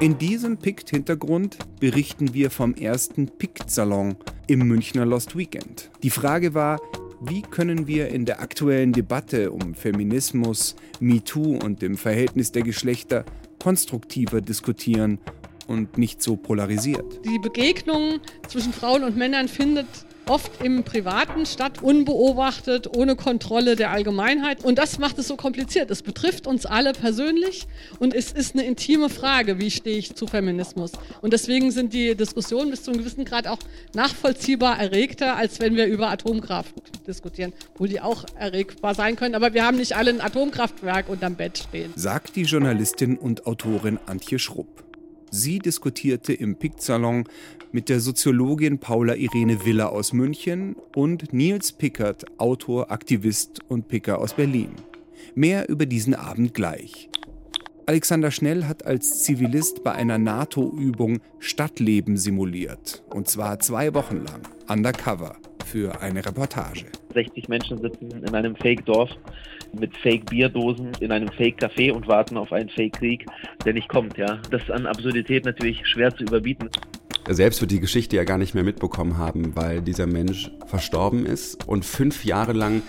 In diesem Pict-Hintergrund berichten wir vom ersten Pict-Salon im Münchner Lost Weekend. Die Frage war, wie können wir in der aktuellen Debatte um Feminismus, MeToo und dem Verhältnis der Geschlechter konstruktiver diskutieren und nicht so polarisiert? Die Begegnung zwischen Frauen und Männern findet oft im Privaten statt, unbeobachtet, ohne Kontrolle der Allgemeinheit. Und das macht es so kompliziert. Es betrifft uns alle persönlich und es ist eine intime Frage, wie stehe ich zu Feminismus. Und deswegen sind die Diskussionen bis zu einem gewissen Grad auch nachvollziehbar erregter, als wenn wir über Atomkraft diskutieren, wo die auch erregbar sein können. Aber wir haben nicht alle ein Atomkraftwerk unterm Bett stehen. Sagt die Journalistin und Autorin Antje Schrupp. Sie diskutierte im PIC-Salon mit der Soziologin Paula Irene Willer aus München und Nils Pickert, Autor, Aktivist und Picker aus Berlin. Mehr über diesen Abend gleich. Alexander Schnell hat als Zivilist bei einer NATO-Übung Stadtleben simuliert. Und zwar zwei Wochen lang, undercover, für eine Reportage. 60 Menschen sitzen in einem Fake-Dorf mit Fake-Bierdosen in einem Fake-Café und warten auf einen Fake-Krieg, der nicht kommt. Ja, Das ist an Absurdität natürlich schwer zu überbieten. Er selbst wird die Geschichte ja gar nicht mehr mitbekommen haben, weil dieser Mensch verstorben ist und fünf Jahre lang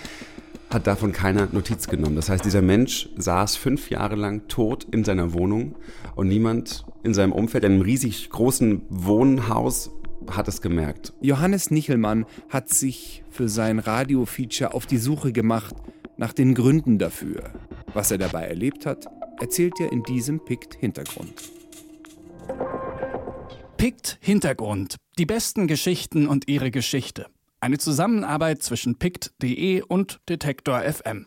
hat davon keiner Notiz genommen. Das heißt, dieser Mensch saß fünf Jahre lang tot in seiner Wohnung und niemand in seinem Umfeld, in einem riesig großen Wohnhaus, hat es gemerkt. Johannes Nichelmann hat sich für sein Radio-Feature auf die Suche gemacht nach den Gründen dafür. Was er dabei erlebt hat, erzählt er in diesem Pict-Hintergrund. Pict Hintergrund. Die besten Geschichten und ihre Geschichte. Eine Zusammenarbeit zwischen pict.de und Detektor FM.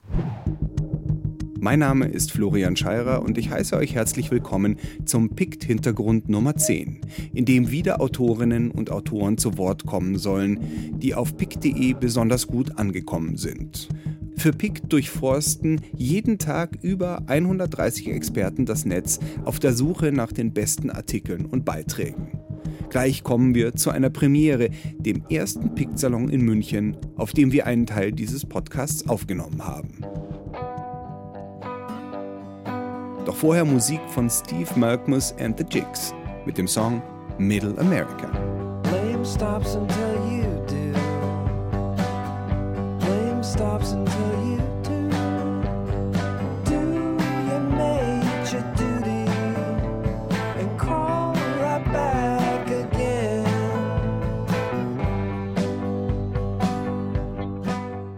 Mein Name ist Florian Scheirer und ich heiße euch herzlich willkommen zum Pict-Hintergrund Nummer 10, in dem wieder Autorinnen und Autoren zu Wort kommen sollen, die auf pict.de besonders gut angekommen sind. Für PIC durchforsten jeden Tag über 130 Experten das Netz auf der Suche nach den besten Artikeln und Beiträgen. Gleich kommen wir zu einer Premiere, dem ersten PIC-Salon in München, auf dem wir einen Teil dieses Podcasts aufgenommen haben. Doch vorher Musik von Steve Malkmus and the Jigs mit dem Song Middle America. Stops until you do. Do your major duty and call right back again.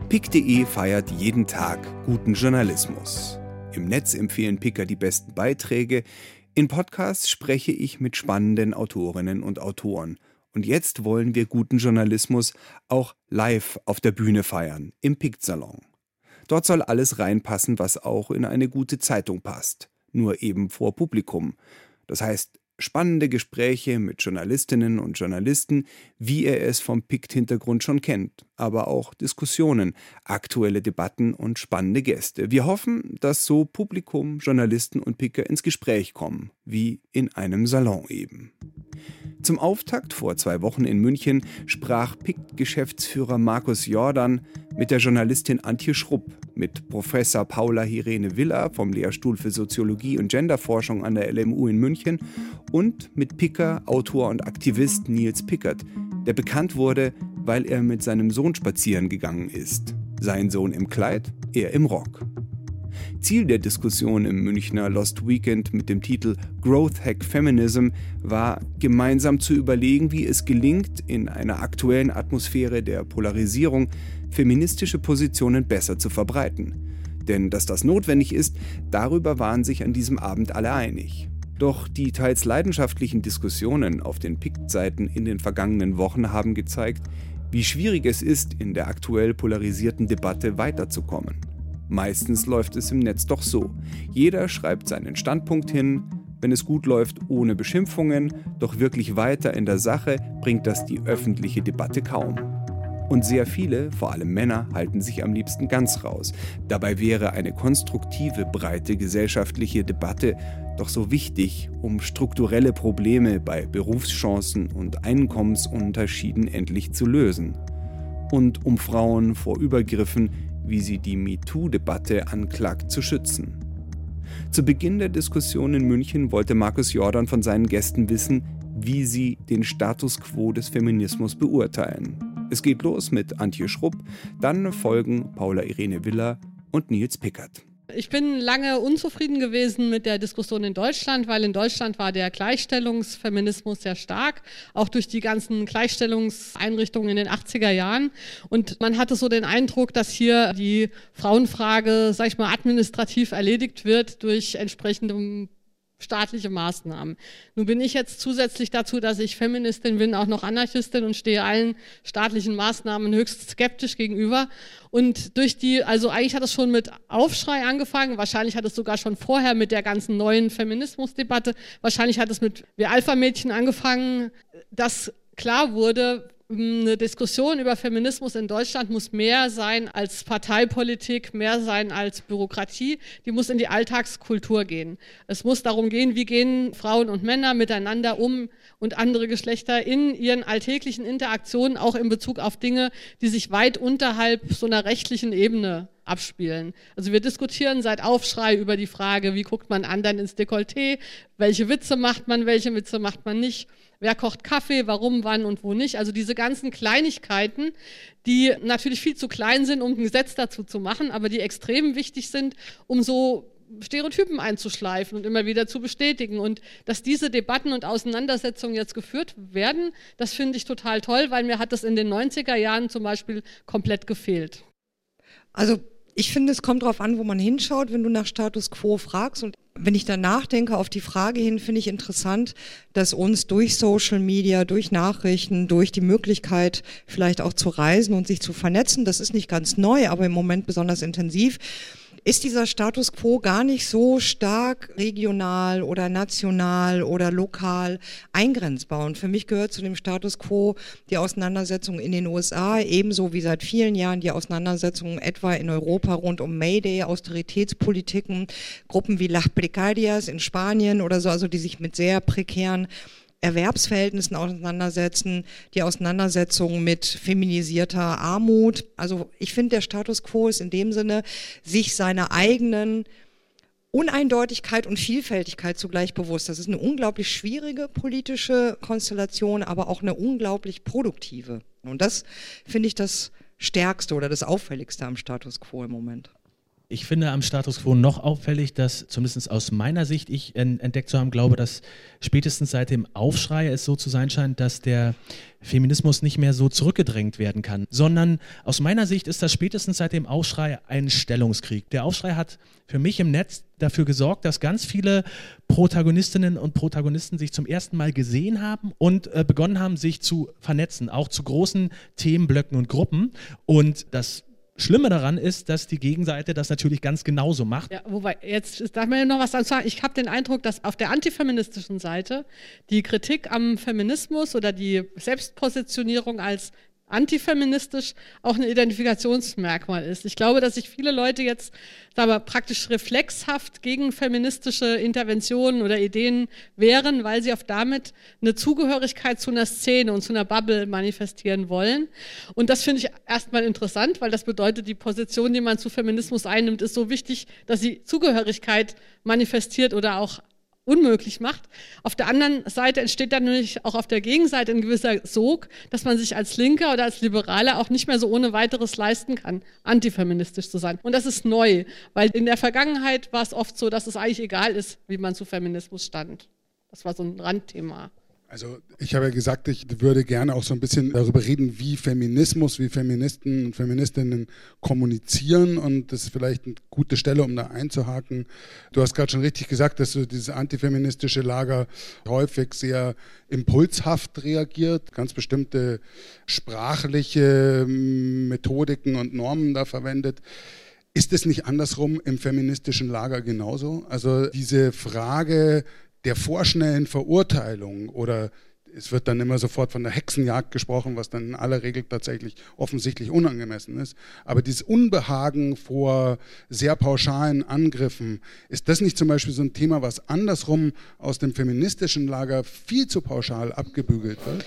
PIC.de feiert jeden Tag guten Journalismus. Im Netz empfehlen Picker die besten Beiträge. In Podcasts spreche ich mit spannenden Autorinnen und Autoren. Und jetzt wollen wir guten Journalismus auch live auf der Bühne feiern, im Pict-Salon. Dort soll alles reinpassen, was auch in eine gute Zeitung passt. Nur eben vor Publikum. Das heißt, spannende Gespräche mit Journalistinnen und Journalisten, wie er es vom PICT-Hintergrund schon kennt, aber auch Diskussionen, aktuelle Debatten und spannende Gäste. Wir hoffen, dass so Publikum, Journalisten und Picker ins Gespräch kommen, wie in einem Salon eben. Zum Auftakt vor zwei Wochen in München sprach PICT-Geschäftsführer Markus Jordan mit der Journalistin Antje Schrupp, mit Professor Paula Hirene Villa vom Lehrstuhl für Soziologie und Genderforschung an der LMU in München und mit Picker, Autor und Aktivist Nils Pickert, der bekannt wurde, weil er mit seinem Sohn spazieren gegangen ist. Sein Sohn im Kleid, er im Rock. Ziel der Diskussion im Münchner Lost Weekend mit dem Titel Growth Hack Feminism war, gemeinsam zu überlegen, wie es gelingt, in einer aktuellen Atmosphäre der Polarisierung feministische Positionen besser zu verbreiten. Denn dass das notwendig ist, darüber waren sich an diesem Abend alle einig. Doch die teils leidenschaftlichen Diskussionen auf den Pikt-Seiten in den vergangenen Wochen haben gezeigt, wie schwierig es ist, in der aktuell polarisierten Debatte weiterzukommen. Meistens läuft es im Netz doch so. Jeder schreibt seinen Standpunkt hin, wenn es gut läuft, ohne Beschimpfungen, doch wirklich weiter in der Sache bringt das die öffentliche Debatte kaum. Und sehr viele, vor allem Männer, halten sich am liebsten ganz raus. Dabei wäre eine konstruktive, breite gesellschaftliche Debatte doch so wichtig, um strukturelle Probleme bei Berufschancen und Einkommensunterschieden endlich zu lösen. Und um Frauen vor Übergriffen wie sie die MeToo-Debatte anklagt, zu schützen. Zu Beginn der Diskussion in München wollte Markus Jordan von seinen Gästen wissen, wie sie den Status quo des Feminismus beurteilen. Es geht los mit Antje Schrupp, dann folgen Paula Irene Willer und Nils Pickert. Ich bin lange unzufrieden gewesen mit der Diskussion in Deutschland, weil in Deutschland war der Gleichstellungsfeminismus sehr stark, auch durch die ganzen Gleichstellungseinrichtungen in den 80er Jahren. Und man hatte so den Eindruck, dass hier die Frauenfrage, sag ich mal, administrativ erledigt wird durch entsprechende staatliche Maßnahmen. Nun bin ich jetzt zusätzlich dazu, dass ich Feministin bin, auch noch Anarchistin und stehe allen staatlichen Maßnahmen höchst skeptisch gegenüber. Und durch die, also eigentlich hat es schon mit Aufschrei angefangen, wahrscheinlich hat es sogar schon vorher mit der ganzen neuen Feminismusdebatte, wahrscheinlich hat es mit Wir Alpha-Mädchen angefangen, dass klar wurde, eine Diskussion über Feminismus in Deutschland muss mehr sein als Parteipolitik, mehr sein als Bürokratie. Die muss in die Alltagskultur gehen. Es muss darum gehen, wie gehen Frauen und Männer miteinander um und andere Geschlechter in ihren alltäglichen Interaktionen, auch in Bezug auf Dinge, die sich weit unterhalb so einer rechtlichen Ebene abspielen. Also wir diskutieren seit Aufschrei über die Frage, wie guckt man anderen ins Dekolleté, welche Witze macht man, welche Witze macht man nicht, wer kocht Kaffee, warum, wann und wo nicht. Also diese ganzen Kleinigkeiten, die natürlich viel zu klein sind, um ein Gesetz dazu zu machen, aber die extrem wichtig sind, um so Stereotypen einzuschleifen und immer wieder zu bestätigen. Und dass diese Debatten und Auseinandersetzungen jetzt geführt werden, das finde ich total toll, weil mir hat das in den 90er Jahren zum Beispiel komplett gefehlt. Also ich finde, es kommt darauf an, wo man hinschaut, wenn du nach Status quo fragst. Und wenn ich danach denke, auf die Frage hin, finde ich interessant, dass uns durch Social Media, durch Nachrichten, durch die Möglichkeit, vielleicht auch zu reisen und sich zu vernetzen, das ist nicht ganz neu, aber im Moment besonders intensiv, ist dieser Status quo gar nicht so stark regional oder national oder lokal eingrenzbar. Und für mich gehört zu dem Status quo die Auseinandersetzung in den USA, ebenso wie seit vielen Jahren die Auseinandersetzungen etwa in Europa rund um Mayday, Austeritätspolitiken, Gruppen wie Las Precarias in Spanien oder so, also die sich mit sehr prekären Erwerbsverhältnissen auseinandersetzen, die Auseinandersetzung mit feminisierter Armut. Also ich finde, der Status quo ist in dem Sinne, sich seiner eigenen Uneindeutigkeit und Vielfältigkeit zugleich bewusst. Das ist eine unglaublich schwierige politische Konstellation, aber auch eine unglaublich produktive. Und das finde ich das Stärkste oder das Auffälligste am Status quo im Moment. Ich finde am Status quo noch auffällig, dass zumindest aus meiner Sicht ich entdeckt zu haben glaube, dass spätestens seit dem Aufschrei es so zu sein scheint, dass der Feminismus nicht mehr so zurückgedrängt werden kann, sondern aus meiner Sicht ist das spätestens seit dem Aufschrei ein Stellungskrieg. Der Aufschrei hat für mich im Netz dafür gesorgt, dass ganz viele Protagonistinnen und Protagonisten sich zum ersten Mal gesehen haben und äh, begonnen haben, sich zu vernetzen, auch zu großen Themenblöcken und Gruppen. Und das Schlimme daran ist, dass die Gegenseite das natürlich ganz genauso macht. Ja, wobei, jetzt darf man ja noch was sagen. Ich habe den Eindruck, dass auf der antifeministischen Seite die Kritik am Feminismus oder die Selbstpositionierung als antifeministisch auch ein Identifikationsmerkmal ist. Ich glaube, dass sich viele Leute jetzt aber praktisch reflexhaft gegen feministische Interventionen oder Ideen wehren, weil sie auf damit eine Zugehörigkeit zu einer Szene und zu einer Bubble manifestieren wollen. Und das finde ich erstmal interessant, weil das bedeutet, die Position, die man zu Feminismus einnimmt, ist so wichtig, dass sie Zugehörigkeit manifestiert oder auch unmöglich macht. Auf der anderen Seite entsteht dann natürlich auch auf der Gegenseite ein gewisser Sog, dass man sich als Linker oder als Liberaler auch nicht mehr so ohne weiteres leisten kann, antifeministisch zu sein. Und das ist neu, weil in der Vergangenheit war es oft so, dass es eigentlich egal ist, wie man zu Feminismus stand. Das war so ein Randthema. Also ich habe ja gesagt, ich würde gerne auch so ein bisschen darüber reden, wie Feminismus, wie Feministen und Feministinnen kommunizieren und das ist vielleicht eine gute Stelle, um da einzuhaken. Du hast gerade schon richtig gesagt, dass so dieses antifeministische Lager häufig sehr impulshaft reagiert, ganz bestimmte sprachliche Methodiken und Normen da verwendet. Ist es nicht andersrum im feministischen Lager genauso? Also diese Frage, der vorschnellen Verurteilung oder es wird dann immer sofort von der Hexenjagd gesprochen, was dann in aller Regel tatsächlich offensichtlich unangemessen ist. Aber dieses Unbehagen vor sehr pauschalen Angriffen, ist das nicht zum Beispiel so ein Thema, was andersrum aus dem feministischen Lager viel zu pauschal abgebügelt wird?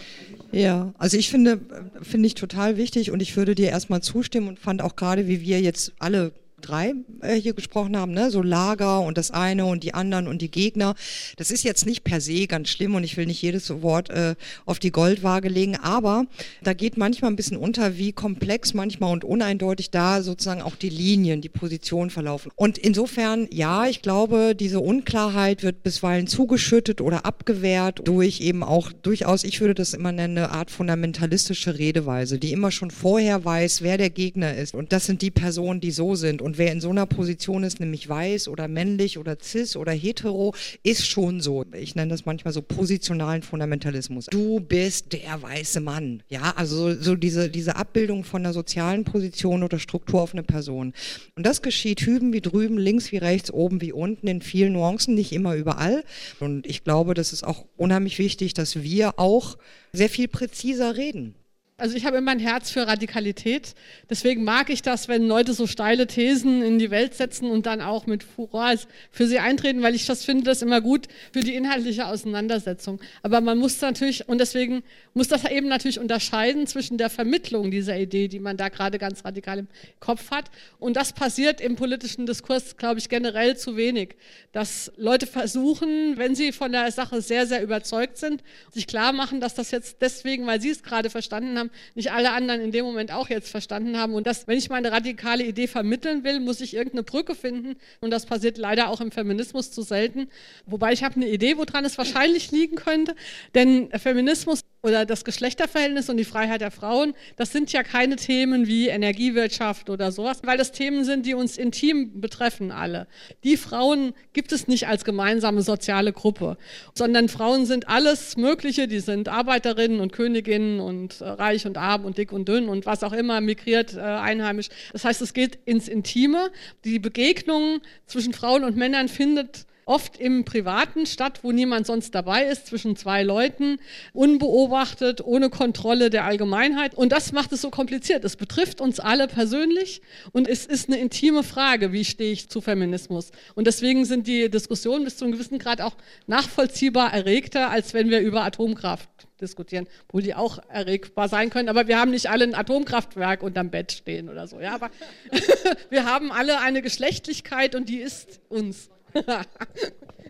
Ja, also ich finde, finde ich total wichtig und ich würde dir erstmal zustimmen und fand auch gerade, wie wir jetzt alle drei äh, hier gesprochen haben, ne? so Lager und das eine und die anderen und die Gegner. Das ist jetzt nicht per se ganz schlimm und ich will nicht jedes Wort äh, auf die Goldwaage legen, aber da geht manchmal ein bisschen unter, wie komplex manchmal und uneindeutig da sozusagen auch die Linien, die Positionen verlaufen. Und insofern, ja, ich glaube, diese Unklarheit wird bisweilen zugeschüttet oder abgewehrt durch eben auch durchaus, ich würde das immer nennen, eine Art fundamentalistische Redeweise, die immer schon vorher weiß, wer der Gegner ist. Und das sind die Personen, die so sind. Und wer in so einer Position ist, nämlich weiß oder männlich oder cis oder hetero, ist schon so. Ich nenne das manchmal so positionalen Fundamentalismus. Du bist der weiße Mann. Ja, also so, diese, diese Abbildung von einer sozialen Position oder Struktur auf eine Person. Und das geschieht hüben wie drüben, links wie rechts, oben wie unten, in vielen Nuancen, nicht immer überall. Und ich glaube, das ist auch unheimlich wichtig, dass wir auch sehr viel präziser reden. Also ich habe immer ein Herz für Radikalität. Deswegen mag ich das, wenn Leute so steile Thesen in die Welt setzen und dann auch mit Furor für sie eintreten, weil ich das finde, das immer gut für die inhaltliche Auseinandersetzung. Aber man muss natürlich, und deswegen muss das eben natürlich unterscheiden zwischen der Vermittlung dieser Idee, die man da gerade ganz radikal im Kopf hat. Und das passiert im politischen Diskurs, glaube ich, generell zu wenig. Dass Leute versuchen, wenn sie von der Sache sehr, sehr überzeugt sind, sich klar machen, dass das jetzt deswegen, weil sie es gerade verstanden haben, haben, nicht alle anderen in dem Moment auch jetzt verstanden haben. Und das, wenn ich meine radikale Idee vermitteln will, muss ich irgendeine Brücke finden. Und das passiert leider auch im Feminismus zu selten. Wobei ich habe eine Idee, woran es wahrscheinlich liegen könnte. Denn Feminismus oder das Geschlechterverhältnis und die Freiheit der Frauen, das sind ja keine Themen wie Energiewirtschaft oder sowas, weil das Themen sind, die uns intim betreffen alle. Die Frauen gibt es nicht als gemeinsame soziale Gruppe, sondern Frauen sind alles Mögliche, die sind Arbeiterinnen und Königinnen und äh, reich und arm und dick und dünn und was auch immer, migriert, äh, einheimisch. Das heißt, es geht ins Intime. Die Begegnung zwischen Frauen und Männern findet oft im Privaten statt, wo niemand sonst dabei ist, zwischen zwei Leuten, unbeobachtet, ohne Kontrolle der Allgemeinheit. Und das macht es so kompliziert. Es betrifft uns alle persönlich und es ist eine intime Frage, wie stehe ich zu Feminismus. Und deswegen sind die Diskussionen bis zu einem gewissen Grad auch nachvollziehbar erregter, als wenn wir über Atomkraft diskutieren, wo die auch erregbar sein können. Aber wir haben nicht alle ein Atomkraftwerk unterm Bett stehen oder so. Ja, aber wir haben alle eine Geschlechtlichkeit und die ist uns.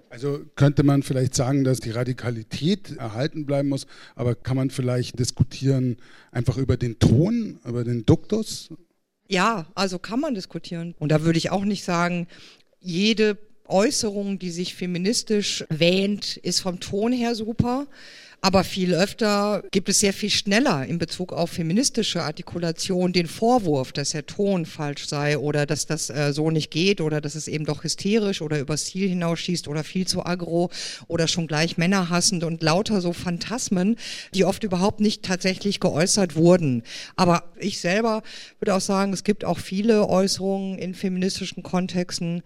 Also könnte man vielleicht sagen, dass die Radikalität erhalten bleiben muss, aber kann man vielleicht diskutieren einfach über den Ton, über den Duktus? Ja, also kann man diskutieren. Und da würde ich auch nicht sagen, jede Äußerung, die sich feministisch wähnt, ist vom Ton her super. Aber viel öfter gibt es sehr viel schneller in Bezug auf feministische Artikulation den Vorwurf, dass der Ton falsch sei oder dass das äh, so nicht geht oder dass es eben doch hysterisch oder übers Ziel hinausschießt oder viel zu aggro oder schon gleich männerhassend und lauter so Phantasmen, die oft überhaupt nicht tatsächlich geäußert wurden. Aber ich selber würde auch sagen, es gibt auch viele Äußerungen in feministischen Kontexten,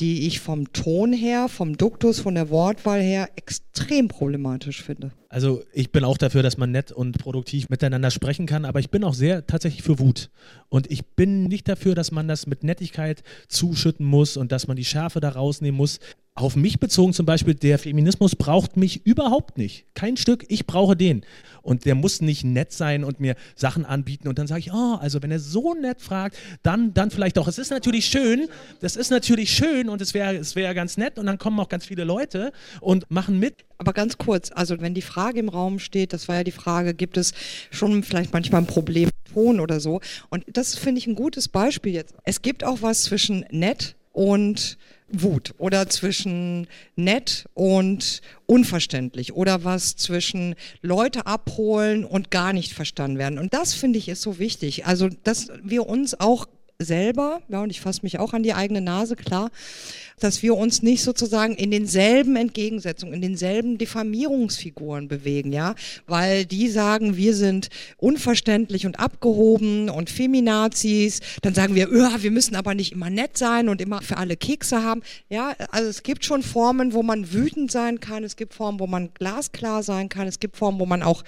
die ich vom Ton her, vom Duktus, von der Wortwahl her extrem problematisch finde. Also ich bin auch dafür, dass man nett und produktiv miteinander sprechen kann, aber ich bin auch sehr tatsächlich für Wut. Und ich bin nicht dafür, dass man das mit Nettigkeit zuschütten muss und dass man die Schärfe da rausnehmen muss. Auf mich bezogen zum Beispiel, der Feminismus braucht mich überhaupt nicht. Kein Stück, ich brauche den. Und der muss nicht nett sein und mir Sachen anbieten. Und dann sage ich, oh, also wenn er so nett fragt, dann, dann vielleicht auch. Es ist natürlich schön, das ist natürlich schön und es wäre es wär ganz nett. Und dann kommen auch ganz viele Leute und machen mit. Aber ganz kurz, also wenn die Frage im Raum steht, das war ja die Frage, gibt es schon vielleicht manchmal ein Problem mit Ton oder so? Und das finde ich ein gutes Beispiel jetzt. Es gibt auch was zwischen nett und Wut oder zwischen nett und unverständlich oder was zwischen Leute abholen und gar nicht verstanden werden. Und das finde ich ist so wichtig. Also, dass wir uns auch selber, ja, und ich fasse mich auch an die eigene Nase, klar, dass wir uns nicht sozusagen in denselben Entgegensetzungen, in denselben Diffamierungsfiguren bewegen, ja, weil die sagen, wir sind unverständlich und abgehoben und Feminazis, dann sagen wir, öh, wir müssen aber nicht immer nett sein und immer für alle Kekse haben, ja, also es gibt schon Formen, wo man wütend sein kann, es gibt Formen, wo man glasklar sein kann, es gibt Formen, wo man auch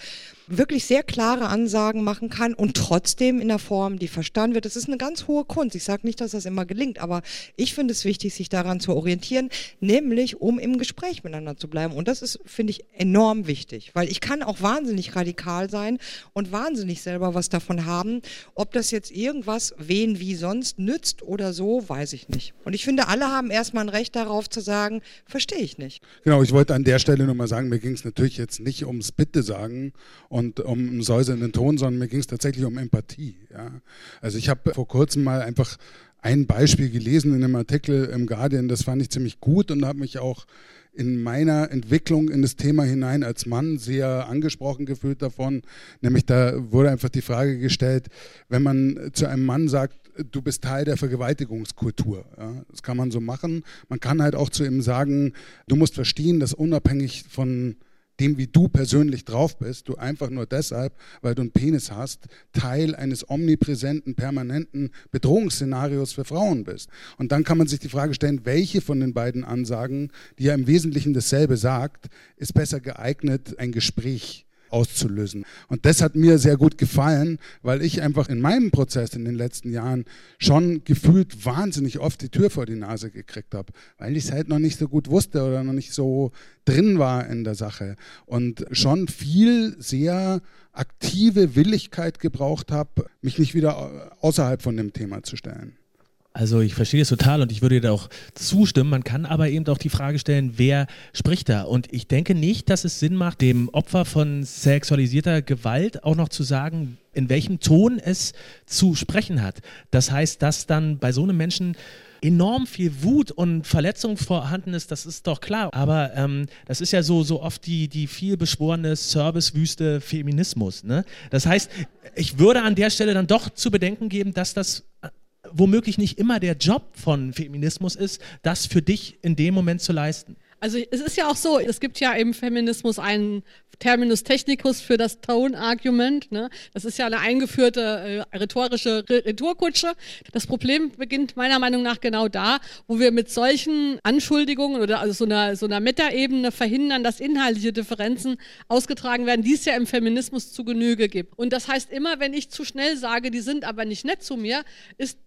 wirklich sehr klare Ansagen machen kann und trotzdem in der Form, die verstanden wird. Das ist eine ganz hohe Kunst. Ich sage nicht, dass das immer gelingt, aber ich finde es wichtig, sich daran daran zu orientieren, nämlich um im Gespräch miteinander zu bleiben. Und das ist, finde ich, enorm wichtig, weil ich kann auch wahnsinnig radikal sein und wahnsinnig selber was davon haben. Ob das jetzt irgendwas wen wie sonst nützt oder so, weiß ich nicht. Und ich finde, alle haben erstmal ein Recht darauf zu sagen, verstehe ich nicht. Genau, ich wollte an der Stelle nochmal sagen, mir ging es natürlich jetzt nicht ums Bitte sagen und um einen säuselnden Ton, sondern mir ging es tatsächlich um Empathie. Ja? Also ich habe vor kurzem mal einfach ein Beispiel gelesen in einem Artikel im Guardian, das fand ich ziemlich gut und habe mich auch in meiner Entwicklung in das Thema hinein als Mann sehr angesprochen gefühlt davon. Nämlich da wurde einfach die Frage gestellt, wenn man zu einem Mann sagt, du bist Teil der Vergewaltigungskultur. Ja, das kann man so machen. Man kann halt auch zu ihm sagen, du musst verstehen, dass unabhängig von dem, wie du persönlich drauf bist, du einfach nur deshalb, weil du einen Penis hast, Teil eines omnipräsenten, permanenten Bedrohungsszenarios für Frauen bist. Und dann kann man sich die Frage stellen, welche von den beiden Ansagen, die ja im Wesentlichen dasselbe sagt, ist besser geeignet, ein Gespräch auszulösen. Und das hat mir sehr gut gefallen, weil ich einfach in meinem Prozess in den letzten Jahren schon gefühlt wahnsinnig oft die Tür vor die Nase gekriegt habe, weil ich es halt noch nicht so gut wusste oder noch nicht so drin war in der Sache und schon viel sehr aktive Willigkeit gebraucht habe, mich nicht wieder außerhalb von dem Thema zu stellen. Also ich verstehe es total und ich würde dir auch zustimmen. Man kann aber eben auch die Frage stellen, wer spricht da? Und ich denke nicht, dass es Sinn macht, dem Opfer von sexualisierter Gewalt auch noch zu sagen, in welchem Ton es zu sprechen hat. Das heißt, dass dann bei so einem Menschen enorm viel Wut und Verletzung vorhanden ist, das ist doch klar. Aber ähm, das ist ja so, so oft die, die viel beschworene Servicewüste Feminismus. Ne? Das heißt, ich würde an der Stelle dann doch zu bedenken geben, dass das womöglich nicht immer der Job von Feminismus ist, das für dich in dem Moment zu leisten. Also es ist ja auch so, es gibt ja im Feminismus einen Terminus technicus für das Tone-Argument. Ne? Das ist ja eine eingeführte äh, rhetorische Retourkutsche. Das Problem beginnt meiner Meinung nach genau da, wo wir mit solchen Anschuldigungen oder also so einer, so einer Metaebene verhindern, dass inhaltliche Differenzen ausgetragen werden, die es ja im Feminismus zu Genüge gibt. Und das heißt immer, wenn ich zu schnell sage, die sind aber nicht nett zu mir, ist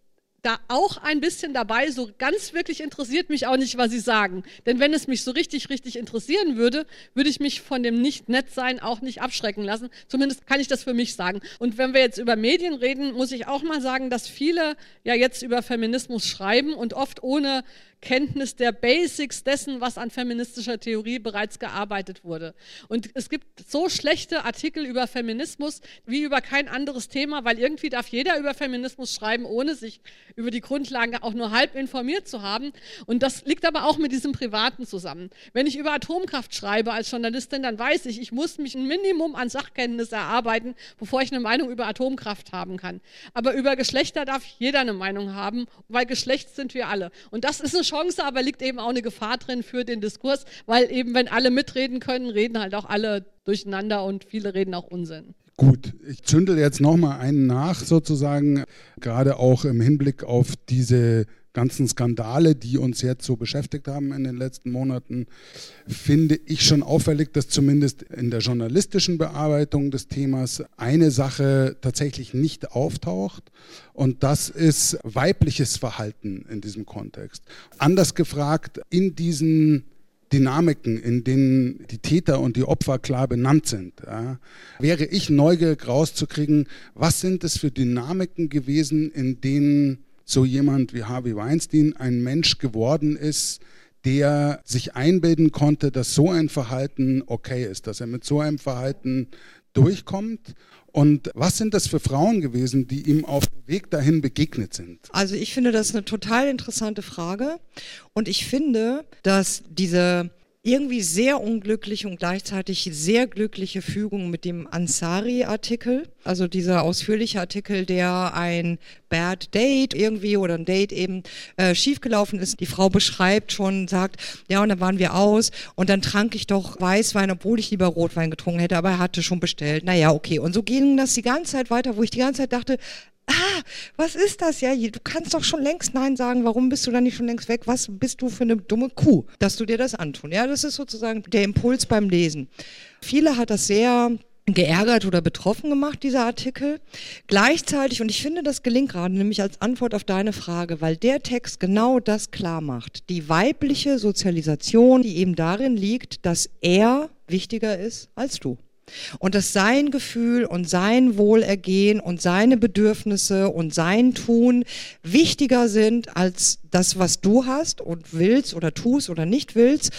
da auch ein bisschen dabei. So ganz wirklich interessiert mich auch nicht, was Sie sagen. Denn wenn es mich so richtig, richtig interessieren würde, würde ich mich von dem Nicht-Nett-Sein auch nicht abschrecken lassen. Zumindest kann ich das für mich sagen. Und wenn wir jetzt über Medien reden, muss ich auch mal sagen, dass viele ja jetzt über Feminismus schreiben und oft ohne Kenntnis der Basics dessen, was an feministischer Theorie bereits gearbeitet wurde. Und es gibt so schlechte Artikel über Feminismus wie über kein anderes Thema, weil irgendwie darf jeder über Feminismus schreiben, ohne sich über die Grundlagen auch nur halb informiert zu haben. Und das liegt aber auch mit diesem Privaten zusammen. Wenn ich über Atomkraft schreibe als Journalistin, dann weiß ich, ich muss mich ein Minimum an Sachkenntnis erarbeiten, bevor ich eine Meinung über Atomkraft haben kann. Aber über Geschlechter darf jeder eine Meinung haben, weil Geschlecht sind wir alle. Und das ist eine Chance, aber liegt eben auch eine Gefahr drin für den Diskurs, weil eben, wenn alle mitreden können, reden halt auch alle durcheinander und viele reden auch Unsinn. Gut, ich zündel jetzt nochmal einen nach sozusagen, gerade auch im Hinblick auf diese ganzen Skandale, die uns jetzt so beschäftigt haben in den letzten Monaten, finde ich schon auffällig, dass zumindest in der journalistischen Bearbeitung des Themas eine Sache tatsächlich nicht auftaucht und das ist weibliches Verhalten in diesem Kontext. Anders gefragt, in diesen Dynamiken, in denen die Täter und die Opfer klar benannt sind. Ja, wäre ich neugierig rauszukriegen, was sind es für Dynamiken gewesen, in denen so jemand wie Harvey Weinstein ein Mensch geworden ist, der sich einbilden konnte, dass so ein Verhalten okay ist, dass er mit so einem Verhalten durchkommt. Und was sind das für Frauen gewesen, die ihm auf dem Weg dahin begegnet sind? Also ich finde das eine total interessante Frage. Und ich finde, dass diese irgendwie sehr unglückliche und gleichzeitig sehr glückliche Fügung mit dem Ansari-Artikel. Also dieser ausführliche Artikel, der ein Bad Date irgendwie oder ein Date eben äh, schiefgelaufen ist. Die Frau beschreibt schon, sagt, ja, und dann waren wir aus und dann trank ich doch Weißwein, obwohl ich lieber Rotwein getrunken hätte, aber er hatte schon bestellt. Naja, okay. Und so ging das die ganze Zeit weiter, wo ich die ganze Zeit dachte, ah, was ist das? Ja, du kannst doch schon längst Nein sagen. Warum bist du da nicht schon längst weg? Was bist du für eine dumme Kuh, dass du dir das antun? Ja, das ist sozusagen der Impuls beim Lesen. Viele hat das sehr geärgert oder betroffen gemacht, dieser Artikel. Gleichzeitig, und ich finde, das gelingt gerade, nämlich als Antwort auf deine Frage, weil der Text genau das klar macht. Die weibliche Sozialisation, die eben darin liegt, dass er wichtiger ist als du. Und dass sein Gefühl und sein Wohlergehen und seine Bedürfnisse und sein Tun wichtiger sind als das, was du hast und willst oder tust oder nicht willst.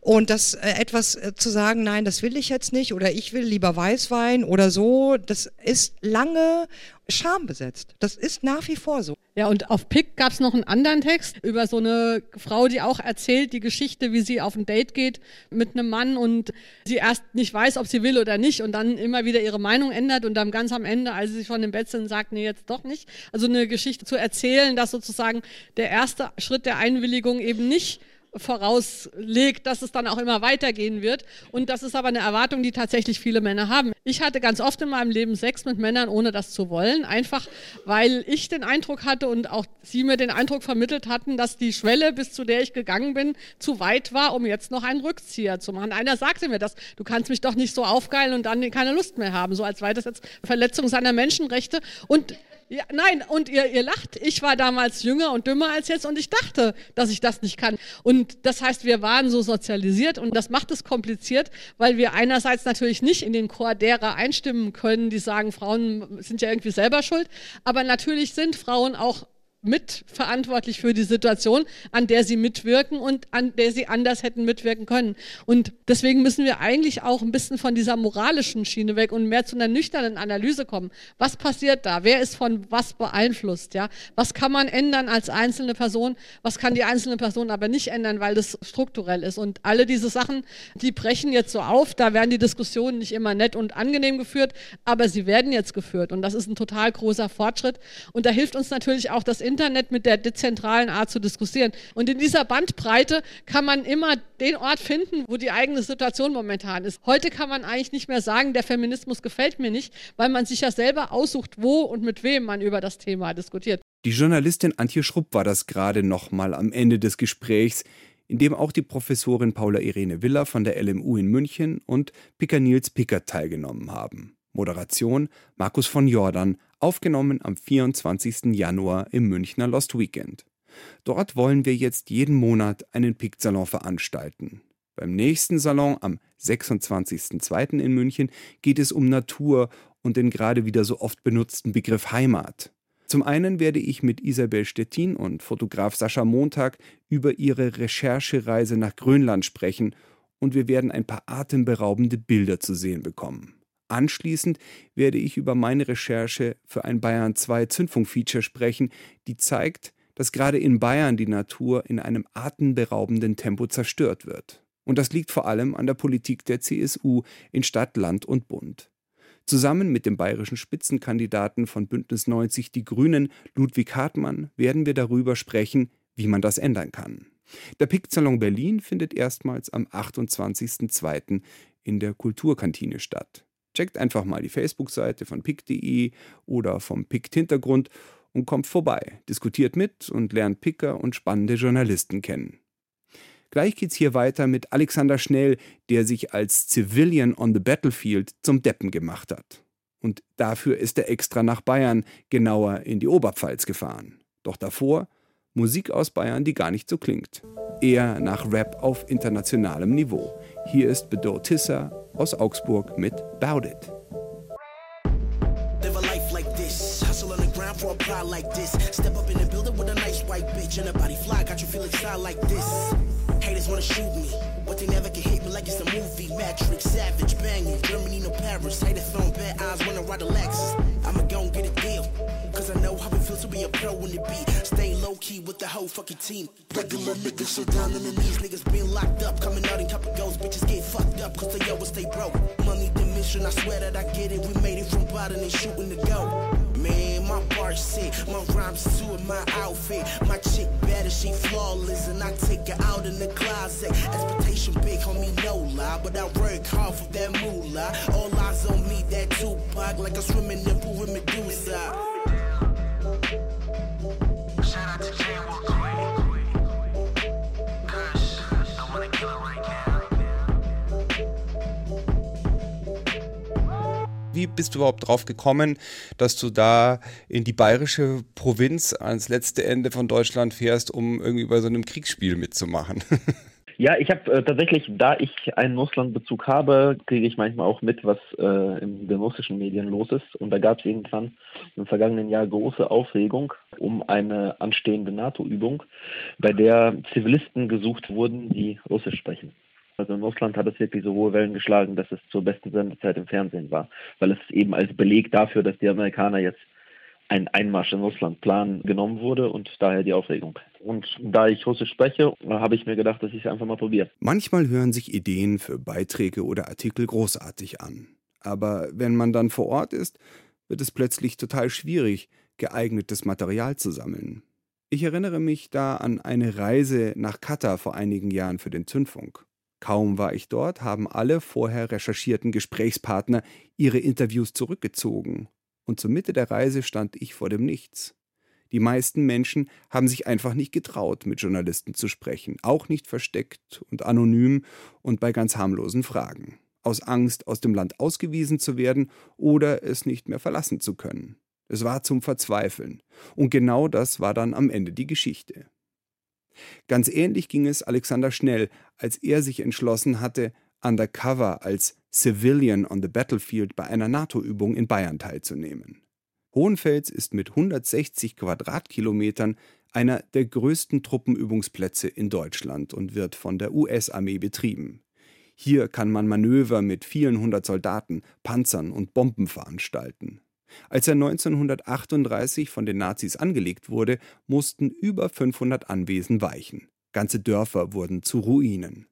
Und das äh, etwas äh, zu sagen, nein, das will ich jetzt nicht oder ich will lieber Weißwein oder so, das ist lange schambesetzt. Das ist nach wie vor so. Ja, und auf Pick gab es noch einen anderen Text über so eine Frau, die auch erzählt die Geschichte, wie sie auf ein Date geht mit einem Mann und sie erst nicht weiß, ob sie will oder nicht und dann immer wieder ihre Meinung ändert und dann ganz am Ende, als sie schon im Bett sind, sagt, nee, jetzt doch nicht. Also eine Geschichte zu erzählen, dass sozusagen der erste Schritt der Einwilligung eben nicht vorauslegt, dass es dann auch immer weitergehen wird. Und das ist aber eine Erwartung, die tatsächlich viele Männer haben. Ich hatte ganz oft in meinem Leben Sex mit Männern, ohne das zu wollen, einfach weil ich den Eindruck hatte und auch sie mir den Eindruck vermittelt hatten, dass die Schwelle, bis zu der ich gegangen bin, zu weit war, um jetzt noch einen Rückzieher zu machen. Einer sagte mir das, du kannst mich doch nicht so aufgeilen und dann keine Lust mehr haben, so als wäre das jetzt Verletzung seiner Menschenrechte. Und ja, nein, und ihr, ihr lacht. Ich war damals jünger und dümmer als jetzt und ich dachte, dass ich das nicht kann. Und das heißt, wir waren so sozialisiert und das macht es kompliziert, weil wir einerseits natürlich nicht in den Chor derer einstimmen können, die sagen, Frauen sind ja irgendwie selber schuld, aber natürlich sind Frauen auch mitverantwortlich für die Situation, an der sie mitwirken und an der sie anders hätten mitwirken können. Und deswegen müssen wir eigentlich auch ein bisschen von dieser moralischen Schiene weg und mehr zu einer nüchternen Analyse kommen. Was passiert da? Wer ist von was beeinflusst? Ja, was kann man ändern als einzelne Person? Was kann die einzelne Person aber nicht ändern, weil das strukturell ist? Und alle diese Sachen, die brechen jetzt so auf. Da werden die Diskussionen nicht immer nett und angenehm geführt, aber sie werden jetzt geführt. Und das ist ein total großer Fortschritt. Und da hilft uns natürlich auch das Internet mit der dezentralen Art zu diskutieren. Und in dieser Bandbreite kann man immer den Ort finden, wo die eigene Situation momentan ist. Heute kann man eigentlich nicht mehr sagen, der Feminismus gefällt mir nicht, weil man sich ja selber aussucht, wo und mit wem man über das Thema diskutiert. Die Journalistin Antje Schrupp war das gerade noch mal am Ende des Gesprächs, in dem auch die Professorin Paula Irene Willer von der LMU in München und Picker Nils Pickert teilgenommen haben. Moderation Markus von Jordan, aufgenommen am 24. Januar im Münchner Lost Weekend. Dort wollen wir jetzt jeden Monat einen Pick-Salon veranstalten. Beim nächsten Salon am 26.02. in München geht es um Natur und den gerade wieder so oft benutzten Begriff Heimat. Zum einen werde ich mit Isabel Stettin und Fotograf Sascha Montag über ihre Recherchereise nach Grönland sprechen und wir werden ein paar atemberaubende Bilder zu sehen bekommen. Anschließend werde ich über meine Recherche für ein Bayern 2 Zündfunk-Feature sprechen, die zeigt, dass gerade in Bayern die Natur in einem atemberaubenden Tempo zerstört wird. Und das liegt vor allem an der Politik der CSU in Stadt, Land und Bund. Zusammen mit dem bayerischen Spitzenkandidaten von Bündnis 90 Die Grünen, Ludwig Hartmann, werden wir darüber sprechen, wie man das ändern kann. Der Pick-Salon Berlin findet erstmals am 28.02. in der Kulturkantine statt. Checkt einfach mal die Facebook-Seite von pick.de oder vom Pick-Hintergrund und kommt vorbei, diskutiert mit und lernt Picker und spannende Journalisten kennen. Gleich geht's hier weiter mit Alexander Schnell, der sich als Civilian on the Battlefield zum Deppen gemacht hat. Und dafür ist er extra nach Bayern, genauer in die Oberpfalz gefahren. Doch davor Musik aus Bayern, die gar nicht so klingt. Eher nach Rap auf internationalem Niveau. Hier ist Bedo Tissa aus Augsburg mit Bout It. for a pride like this. Step up in the building with a nice white bitch and a body fly, got you feeling shy like this. Haters wanna shoot me, but they never can hit me like it's a movie. Matrix, savage, banging, Germany, no Paris. Haters throwing bad eyes, wanna ride a Lexus. I'ma go and get a deal, cause I know how it feels to be a pro in the beat. Stay low key with the whole fucking team. Regular niggas sit down on the knees, niggas being locked up. Coming out in couple goals, bitches get fucked up, cause they always stay broke. Money the mission, I swear that I get it. We made it from bottom and shooting the go. Man, my bar sick, my rhymes too in my outfit. My chick better, she flawless, and I take her out in the closet. Expectation big, homie, no lie, but I work hard for that moolah. All eyes on me, that Tupac, like I'm swimming in pool with Medusa. Wie bist du überhaupt drauf gekommen, dass du da in die bayerische Provinz ans letzte Ende von Deutschland fährst, um irgendwie bei so einem Kriegsspiel mitzumachen? Ja, ich habe äh, tatsächlich, da ich einen Russlandbezug habe, kriege ich manchmal auch mit, was äh, in den russischen Medien los ist. Und da gab es irgendwann im vergangenen Jahr große Aufregung um eine anstehende NATO-Übung, bei der Zivilisten gesucht wurden, die Russisch sprechen. Also in Russland hat es wirklich so hohe Wellen geschlagen, dass es zur besten Sendezeit im Fernsehen war, weil es eben als Beleg dafür, dass die Amerikaner jetzt ein Einmarsch in Russland planen, genommen wurde und daher die Aufregung. Und da ich Russisch spreche, habe ich mir gedacht, dass ich es einfach mal probiere. Manchmal hören sich Ideen für Beiträge oder Artikel großartig an. Aber wenn man dann vor Ort ist, wird es plötzlich total schwierig, geeignetes Material zu sammeln. Ich erinnere mich da an eine Reise nach Katar vor einigen Jahren für den Zündfunk. Kaum war ich dort, haben alle vorher recherchierten Gesprächspartner ihre Interviews zurückgezogen. Und zur Mitte der Reise stand ich vor dem Nichts. Die meisten Menschen haben sich einfach nicht getraut, mit Journalisten zu sprechen, auch nicht versteckt und anonym und bei ganz harmlosen Fragen, aus Angst, aus dem Land ausgewiesen zu werden oder es nicht mehr verlassen zu können. Es war zum Verzweifeln. Und genau das war dann am Ende die Geschichte. Ganz ähnlich ging es Alexander Schnell, als er sich entschlossen hatte, undercover als Civilian on the Battlefield bei einer NATO-Übung in Bayern teilzunehmen. Hohenfels ist mit 160 Quadratkilometern einer der größten Truppenübungsplätze in Deutschland und wird von der US-Armee betrieben. Hier kann man Manöver mit vielen hundert Soldaten, Panzern und Bomben veranstalten. Als er 1938 von den Nazis angelegt wurde, mussten über 500 Anwesen weichen. Ganze Dörfer wurden zu Ruinen.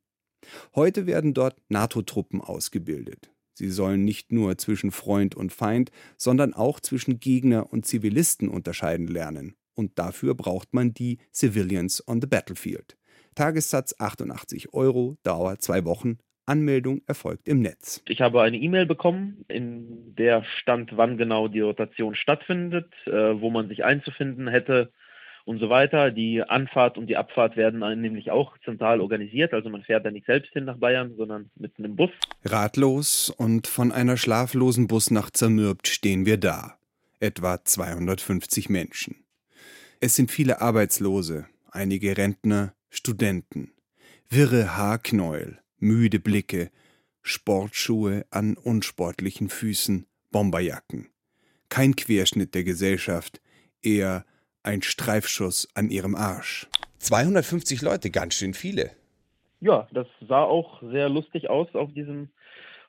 Heute werden dort NATO-Truppen ausgebildet. Sie sollen nicht nur zwischen Freund und Feind, sondern auch zwischen Gegner und Zivilisten unterscheiden lernen. Und dafür braucht man die Civilians on the Battlefield. Tagessatz 88 Euro, Dauer zwei Wochen. Anmeldung erfolgt im Netz. Ich habe eine E-Mail bekommen, in der stand, wann genau die Rotation stattfindet, äh, wo man sich einzufinden hätte und so weiter. Die Anfahrt und die Abfahrt werden nämlich auch zentral organisiert. Also man fährt da nicht selbst hin nach Bayern, sondern mit einem Bus. Ratlos und von einer schlaflosen Busnacht zermürbt stehen wir da. Etwa 250 Menschen. Es sind viele Arbeitslose, einige Rentner, Studenten. Wirre Haarknäuel, müde Blicke, Sportschuhe an unsportlichen Füßen, Bomberjacken. Kein Querschnitt der Gesellschaft, eher ein Streifschuss an ihrem Arsch. 250 Leute, ganz schön viele. Ja, das sah auch sehr lustig aus auf diesem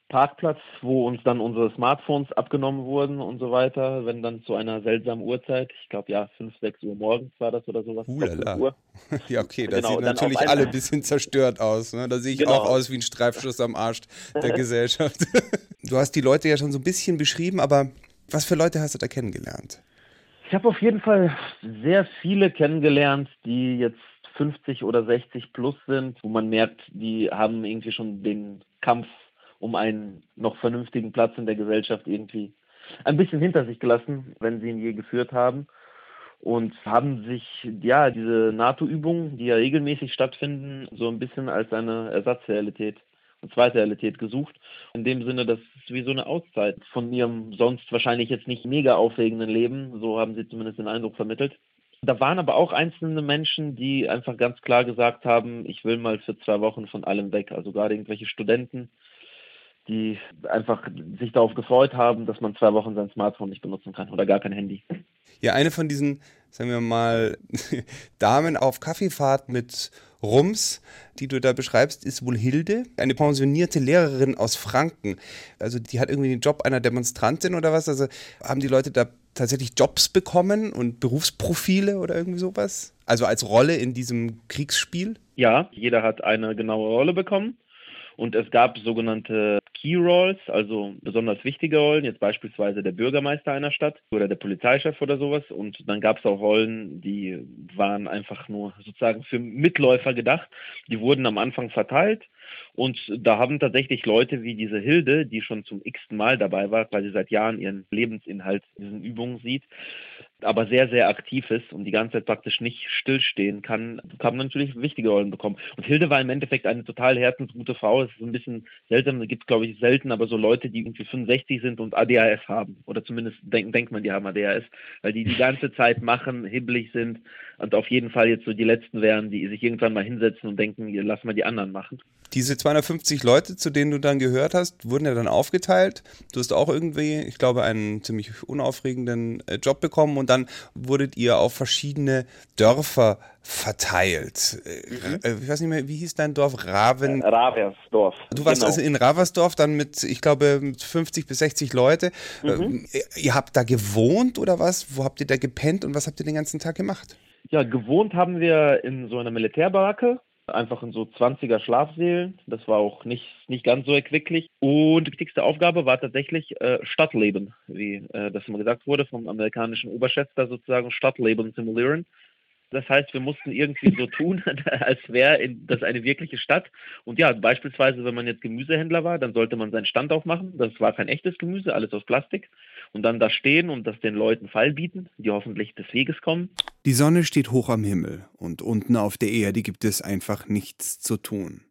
Parkplatz, wo uns dann unsere Smartphones abgenommen wurden und so weiter, wenn dann zu einer seltsamen Uhrzeit, ich glaube ja 5, 6 Uhr morgens war das oder sowas. Uhr. Ja, okay, das genau, sieht natürlich alle ein bisschen zerstört aus. Ne? Da sehe ich genau. auch aus wie ein Streifschuss am Arsch der Gesellschaft. Du hast die Leute ja schon so ein bisschen beschrieben, aber was für Leute hast du da kennengelernt? Ich habe auf jeden Fall sehr viele kennengelernt, die jetzt 50 oder 60 plus sind, wo man merkt, die haben irgendwie schon den Kampf um einen noch vernünftigen Platz in der Gesellschaft irgendwie ein bisschen hinter sich gelassen, wenn sie ihn je geführt haben. Und haben sich, ja, diese NATO-Übungen, die ja regelmäßig stattfinden, so ein bisschen als eine Ersatzrealität eine zweite Realität gesucht. In dem Sinne, das ist wie so eine Auszeit von ihrem sonst wahrscheinlich jetzt nicht mega aufregenden Leben. So haben sie zumindest den Eindruck vermittelt. Da waren aber auch einzelne Menschen, die einfach ganz klar gesagt haben, ich will mal für zwei Wochen von allem weg. Also gerade irgendwelche Studenten, die einfach sich darauf gefreut haben, dass man zwei Wochen sein Smartphone nicht benutzen kann oder gar kein Handy. Ja, eine von diesen, sagen wir mal, Damen auf Kaffeefahrt mit Rums, die du da beschreibst, ist wohl Hilde, eine pensionierte Lehrerin aus Franken. Also die hat irgendwie den Job einer Demonstrantin oder was? Also haben die Leute da tatsächlich Jobs bekommen und Berufsprofile oder irgendwie sowas? Also als Rolle in diesem Kriegsspiel? Ja, jeder hat eine genaue Rolle bekommen. Und es gab sogenannte Key Roles, also besonders wichtige Rollen, jetzt beispielsweise der Bürgermeister einer Stadt oder der Polizeichef oder sowas. Und dann gab es auch Rollen, die waren einfach nur sozusagen für Mitläufer gedacht. Die wurden am Anfang verteilt. Und da haben tatsächlich Leute wie diese Hilde, die schon zum x-ten Mal dabei war, weil sie seit Jahren ihren Lebensinhalt in diesen Übungen sieht, aber sehr, sehr aktiv ist und die ganze Zeit praktisch nicht stillstehen kann, kann man natürlich wichtige Rollen bekommen. Und Hilde war im Endeffekt eine total herzensgute Frau. Es ist ein bisschen seltsam, es gibt glaube ich selten, aber so Leute, die irgendwie 65 sind und ADHS haben. Oder zumindest denkt, denkt man, die haben ADHS, weil die die ganze Zeit machen, hibbelig sind und auf jeden Fall jetzt so die Letzten wären, die sich irgendwann mal hinsetzen und denken, lass mal die anderen machen. Diese 250 Leute, zu denen du dann gehört hast, wurden ja dann aufgeteilt. Du hast auch irgendwie, ich glaube, einen ziemlich unaufregenden äh, Job bekommen und dann wurdet ihr auf verschiedene Dörfer verteilt. Äh, mhm. Ich weiß nicht mehr, wie hieß dein Dorf? Raven? Raversdorf. Du warst genau. also in Raversdorf dann mit, ich glaube, 50 bis 60 Leute. Mhm. Ihr habt da gewohnt oder was? Wo habt ihr da gepennt und was habt ihr den ganzen Tag gemacht? Ja, gewohnt haben wir in so einer Militärbaracke einfach in so 20er Schlafsälen. Das war auch nicht, nicht ganz so erquicklich. Und die wichtigste Aufgabe war tatsächlich äh, Stadtleben, wie äh, das immer gesagt wurde vom amerikanischen Oberchef da sozusagen, Stadtleben simulieren. Das heißt, wir mussten irgendwie so tun, als wäre das eine wirkliche Stadt. Und ja, beispielsweise, wenn man jetzt Gemüsehändler war, dann sollte man seinen Stand aufmachen. Das war kein echtes Gemüse, alles aus Plastik. Und dann da stehen und das den Leuten Fall bieten, die hoffentlich des Weges kommen. Die Sonne steht hoch am Himmel und unten auf der Erde gibt es einfach nichts zu tun.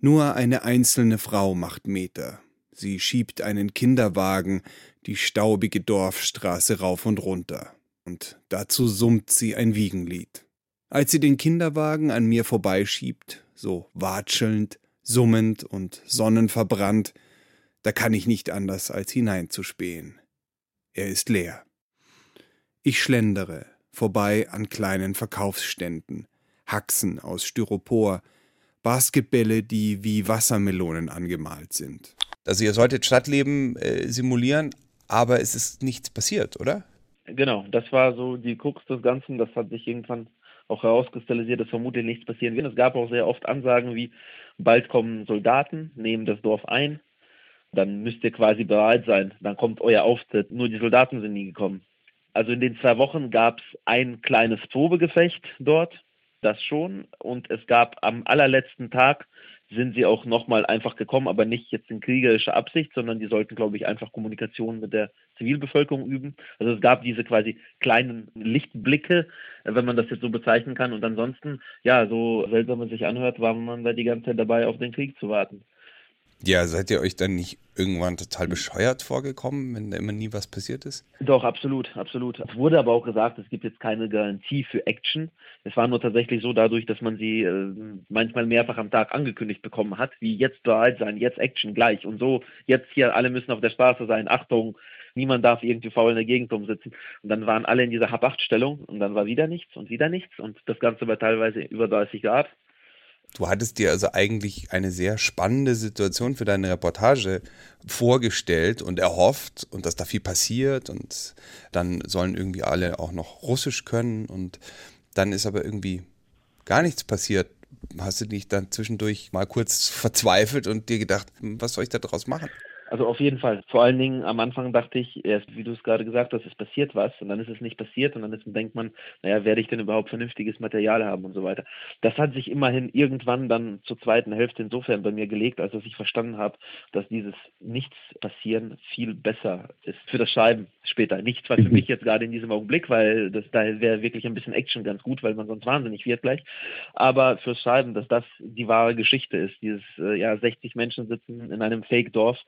Nur eine einzelne Frau macht Meter. Sie schiebt einen Kinderwagen die staubige Dorfstraße rauf und runter und dazu summt sie ein Wiegenlied. Als sie den Kinderwagen an mir vorbeischiebt, so watschelnd, summend und sonnenverbrannt, da kann ich nicht anders als hineinzuspähen. Er ist leer. Ich schlendere vorbei an kleinen Verkaufsständen, Haxen aus Styropor, Basketbälle, die wie Wassermelonen angemalt sind. Also ihr solltet Stadtleben äh, simulieren, aber es ist nichts passiert, oder? Genau, das war so die Krux des Ganzen. Das hat sich irgendwann auch herauskristallisiert, dass vermutlich nichts passieren wird. Es gab auch sehr oft Ansagen wie, bald kommen Soldaten, nehmen das Dorf ein, dann müsst ihr quasi bereit sein, dann kommt euer Auftritt. Nur die Soldaten sind nie gekommen. Also in den zwei Wochen gab es ein kleines Probegefecht dort, das schon. Und es gab am allerletzten Tag sind sie auch nochmal einfach gekommen, aber nicht jetzt in kriegerischer Absicht, sondern die sollten, glaube ich, einfach Kommunikation mit der Zivilbevölkerung üben. Also es gab diese quasi kleinen Lichtblicke, wenn man das jetzt so bezeichnen kann. Und ansonsten, ja, so seltsam es sich anhört, war man da die ganze Zeit dabei, auf den Krieg zu warten. Ja, seid ihr euch dann nicht irgendwann total bescheuert vorgekommen, wenn da immer nie was passiert ist? Doch, absolut, absolut. Es wurde aber auch gesagt, es gibt jetzt keine Garantie für Action. Es war nur tatsächlich so dadurch, dass man sie äh, manchmal mehrfach am Tag angekündigt bekommen hat, wie jetzt bereit sein, jetzt Action gleich und so, jetzt hier, alle müssen auf der Straße sein, Achtung, niemand darf irgendwie faul in der Gegend rumsitzen. Und dann waren alle in dieser Hab-8-Stellung und dann war wieder nichts und wieder nichts und das Ganze war teilweise über 30 Grad. Du hattest dir also eigentlich eine sehr spannende Situation für deine Reportage vorgestellt und erhofft und dass da viel passiert und dann sollen irgendwie alle auch noch Russisch können und dann ist aber irgendwie gar nichts passiert. Hast du dich dann zwischendurch mal kurz verzweifelt und dir gedacht, was soll ich da draus machen? Also auf jeden Fall. Vor allen Dingen am Anfang dachte ich, erst wie du es gerade gesagt hast, es passiert was und dann ist es nicht passiert und dann ist, denkt man, naja, werde ich denn überhaupt vernünftiges Material haben und so weiter. Das hat sich immerhin irgendwann dann zur zweiten Hälfte insofern bei mir gelegt, als dass ich verstanden habe, dass dieses Nichts passieren viel besser ist für das Schreiben später. Nicht zwar für mich jetzt gerade in diesem Augenblick, weil das da wäre wirklich ein bisschen Action ganz gut, weil man sonst wahnsinnig wird gleich, aber fürs Schreiben, dass das die wahre Geschichte ist. Dieses, äh, ja, 60 Menschen sitzen in einem Fake-Dorf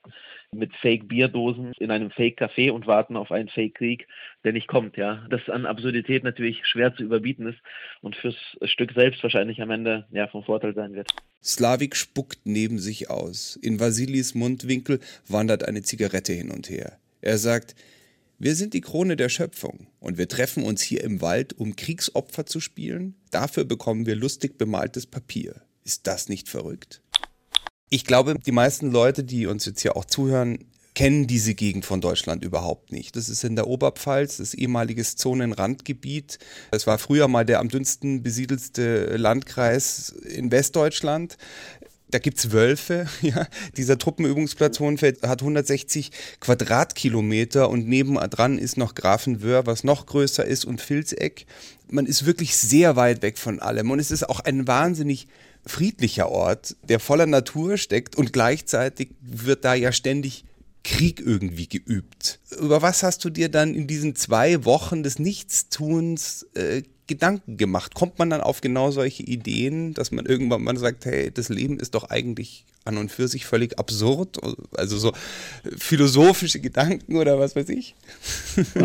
mit Fake-Bierdosen in einem Fake-Café und warten auf einen Fake-Krieg, der nicht kommt, ja. Das an Absurdität natürlich schwer zu überbieten ist und fürs Stück selbst wahrscheinlich am Ende ja vom Vorteil sein wird. Slavik spuckt neben sich aus. In Vasilis Mundwinkel wandert eine Zigarette hin und her. Er sagt, wir sind die Krone der Schöpfung und wir treffen uns hier im Wald, um Kriegsopfer zu spielen. Dafür bekommen wir lustig bemaltes Papier. Ist das nicht verrückt? Ich glaube, die meisten Leute, die uns jetzt hier auch zuhören, kennen diese Gegend von Deutschland überhaupt nicht. Das ist in der Oberpfalz, das ehemaliges Zonenrandgebiet. Es war früher mal der am dünnsten besiedelste Landkreis in Westdeutschland. Da gibt's Wölfe, ja. Dieser Truppenübungsplatz Hohenfeld hat 160 Quadratkilometer und nebendran ist noch Grafenwöhr, was noch größer ist und Vilseck. Man ist wirklich sehr weit weg von allem und es ist auch ein wahnsinnig friedlicher Ort, der voller Natur steckt und gleichzeitig wird da ja ständig Krieg irgendwie geübt. Über was hast du dir dann in diesen zwei Wochen des Nichtstuns äh, Gedanken gemacht? Kommt man dann auf genau solche Ideen, dass man irgendwann mal sagt, hey, das Leben ist doch eigentlich an und für sich völlig absurd? Also so philosophische Gedanken oder was weiß ich?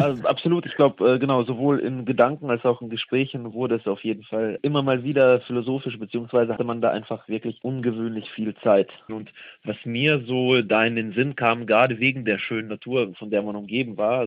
Also absolut. Ich glaube, äh, genau, sowohl in Gedanken als auch in Gesprächen wurde es auf jeden Fall immer mal wieder philosophisch, beziehungsweise hatte man da einfach wirklich ungewöhnlich viel Zeit. Und was mir so da in den Sinn kam, gerade wegen der schönen Natur, von der man umgeben war,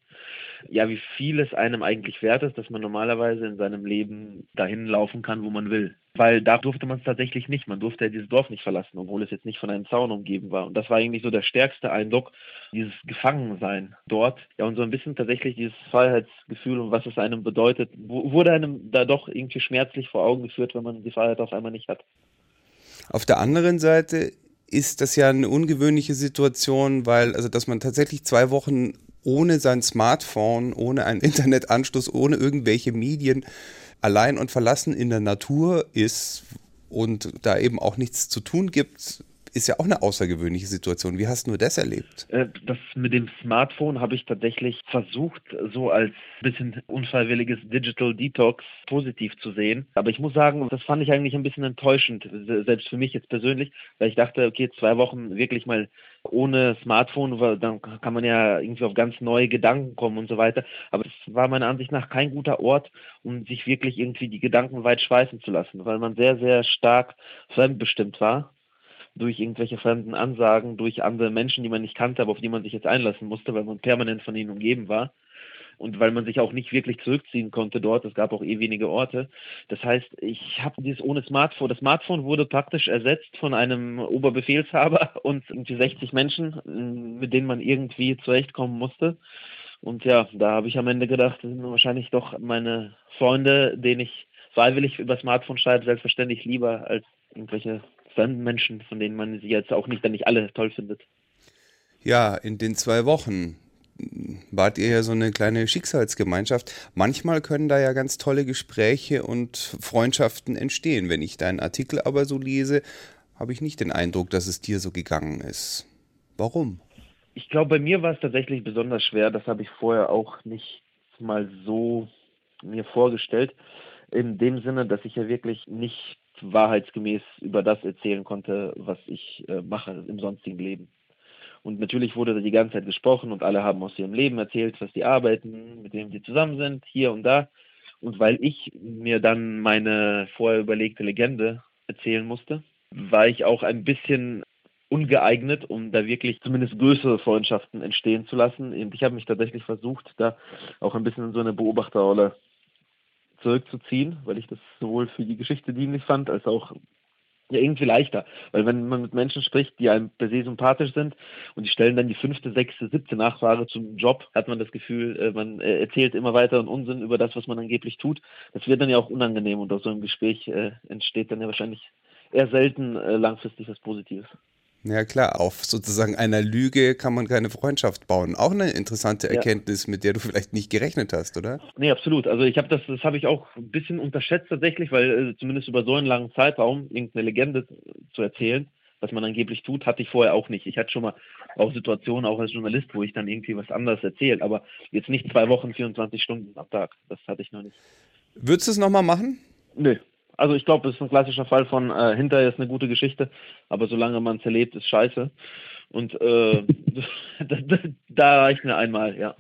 ja, wie viel es einem eigentlich wert ist, dass man normalerweise in seinem Leben dahin laufen kann, wo man will. Weil da durfte man es tatsächlich nicht. Man durfte ja dieses Dorf nicht verlassen, obwohl es jetzt nicht von einem Zaun umgeben war. Und das war eigentlich so der stärkste Eindruck, dieses Gefangensein dort. Ja, und so ein bisschen tatsächlich dieses Freiheitsgefühl und was es einem bedeutet, wurde einem da doch irgendwie schmerzlich vor Augen geführt, wenn man die Freiheit auf einmal nicht hat. Auf der anderen Seite ist das ja eine ungewöhnliche Situation, weil, also, dass man tatsächlich zwei Wochen ohne sein Smartphone, ohne einen Internetanschluss, ohne irgendwelche Medien allein und verlassen in der Natur ist und da eben auch nichts zu tun gibt, ist ja auch eine außergewöhnliche Situation. Wie hast du das erlebt? Äh, das mit dem Smartphone habe ich tatsächlich versucht, so als bisschen unfreiwilliges Digital Detox positiv zu sehen. Aber ich muss sagen, das fand ich eigentlich ein bisschen enttäuschend, selbst für mich jetzt persönlich, weil ich dachte, okay, zwei Wochen wirklich mal ohne Smartphone, dann kann man ja irgendwie auf ganz neue Gedanken kommen und so weiter. Aber es war meiner Ansicht nach kein guter Ort, um sich wirklich irgendwie die Gedanken weit schweifen zu lassen, weil man sehr, sehr stark fremdbestimmt war durch irgendwelche fremden Ansagen, durch andere Menschen, die man nicht kannte, aber auf die man sich jetzt einlassen musste, weil man permanent von ihnen umgeben war und weil man sich auch nicht wirklich zurückziehen konnte dort. Es gab auch eh wenige Orte. Das heißt, ich habe dieses ohne Smartphone. Das Smartphone wurde praktisch ersetzt von einem Oberbefehlshaber und irgendwie 60 Menschen, mit denen man irgendwie zurechtkommen musste. Und ja, da habe ich am Ende gedacht, das sind wahrscheinlich doch meine Freunde, denen ich freiwillig über Smartphone schreibe, selbstverständlich lieber als irgendwelche fremden Menschen, von denen man sie jetzt auch nicht, dann nicht alle toll findet. Ja, in den zwei Wochen wart ihr ja so eine kleine Schicksalsgemeinschaft. Manchmal können da ja ganz tolle Gespräche und Freundschaften entstehen. Wenn ich deinen Artikel aber so lese, habe ich nicht den Eindruck, dass es dir so gegangen ist. Warum? Ich glaube, bei mir war es tatsächlich besonders schwer. Das habe ich vorher auch nicht mal so mir vorgestellt. In dem Sinne, dass ich ja wirklich nicht wahrheitsgemäß über das erzählen konnte, was ich äh, mache im sonstigen Leben. Und natürlich wurde da die ganze Zeit gesprochen und alle haben aus ihrem Leben erzählt, was die arbeiten, mit wem sie zusammen sind, hier und da. Und weil ich mir dann meine vorher überlegte Legende erzählen musste, war ich auch ein bisschen ungeeignet, um da wirklich zumindest größere Freundschaften entstehen zu lassen. Und ich habe mich tatsächlich versucht, da auch ein bisschen in so eine Beobachterrolle zurückzuziehen, weil ich das sowohl für die Geschichte dienlich fand, als auch irgendwie leichter. Weil wenn man mit Menschen spricht, die einem per se sympathisch sind und die stellen dann die fünfte, sechste, siebte Nachfrage zum Job, hat man das Gefühl, äh, man äh, erzählt immer weiter einen Unsinn über das, was man angeblich tut. Das wird dann ja auch unangenehm und aus so einem Gespräch äh, entsteht dann ja wahrscheinlich eher selten langfristig was Positives. Ja klar, auf sozusagen einer Lüge kann man keine Freundschaft bauen. Auch eine interessante Erkenntnis, ja. mit der du vielleicht nicht gerechnet hast, oder? Nee, absolut. Also ich habe das, das habe ich auch ein bisschen unterschätzt tatsächlich, weil äh, zumindest über so einen langen Zeitraum irgendeine Legende zu erzählen, was man angeblich tut, hatte ich vorher auch nicht. Ich hatte schon mal auch Situationen, auch als Journalist, wo ich dann irgendwie was anderes erzähle, aber jetzt nicht zwei Wochen, 24 Stunden am Tag. Das hatte ich noch nicht. Würdest du es nochmal machen? Nö, also ich glaube, es ist ein klassischer Fall von äh, hinterher ist eine gute Geschichte, aber solange man es erlebt, ist scheiße. Und äh, da, da reicht mir einmal, ja.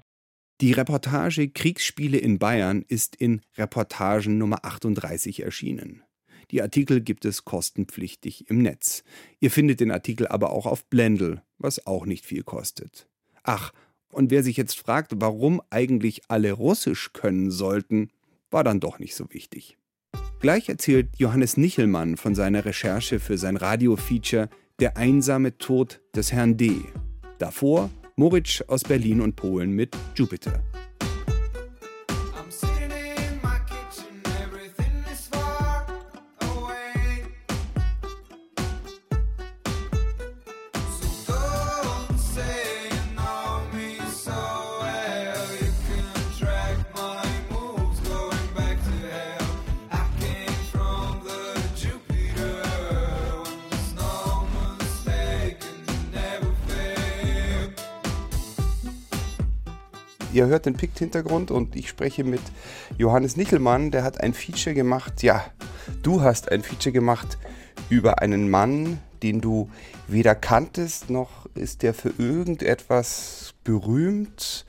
Die Reportage Kriegsspiele in Bayern ist in Reportagen Nummer 38 erschienen. Die Artikel gibt es kostenpflichtig im Netz. Ihr findet den Artikel aber auch auf Blendl, was auch nicht viel kostet. Ach, und wer sich jetzt fragt, warum eigentlich alle Russisch können sollten, war dann doch nicht so wichtig. Gleich erzählt Johannes Nichelmann von seiner Recherche für sein Radiofeature Der einsame Tod des Herrn D. Davor Moritz aus Berlin und Polen mit Jupiter. Ihr hört den Pikt-Hintergrund und ich spreche mit Johannes Nichelmann. Der hat ein Feature gemacht. Ja, du hast ein Feature gemacht über einen Mann, den du weder kanntest, noch ist der für irgendetwas berühmt.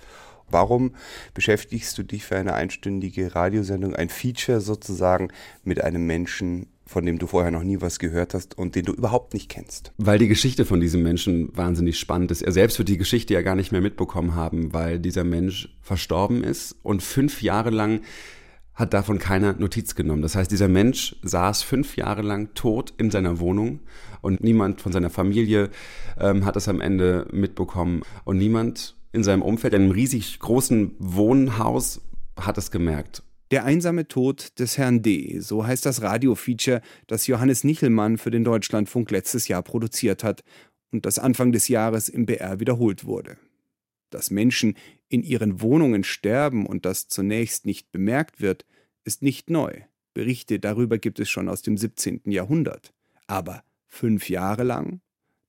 Warum beschäftigst du dich für eine einstündige Radiosendung, ein Feature sozusagen, mit einem Menschen, von dem du vorher noch nie was gehört hast und den du überhaupt nicht kennst? Weil die Geschichte von diesem Menschen wahnsinnig spannend ist. Er selbst wird die Geschichte ja gar nicht mehr mitbekommen haben, weil dieser Mensch verstorben ist und fünf Jahre lang hat davon keiner Notiz genommen. Das heißt, dieser Mensch saß fünf Jahre lang tot in seiner Wohnung und niemand von seiner Familie ähm, hat das am Ende mitbekommen und niemand in seinem Umfeld, in einem riesig großen Wohnhaus, hat es gemerkt. Der einsame Tod des Herrn D., so heißt das Radiofeature, das Johannes Nichelmann für den Deutschlandfunk letztes Jahr produziert hat und das Anfang des Jahres im BR wiederholt wurde. Dass Menschen in ihren Wohnungen sterben und das zunächst nicht bemerkt wird, ist nicht neu. Berichte darüber gibt es schon aus dem 17. Jahrhundert. Aber fünf Jahre lang?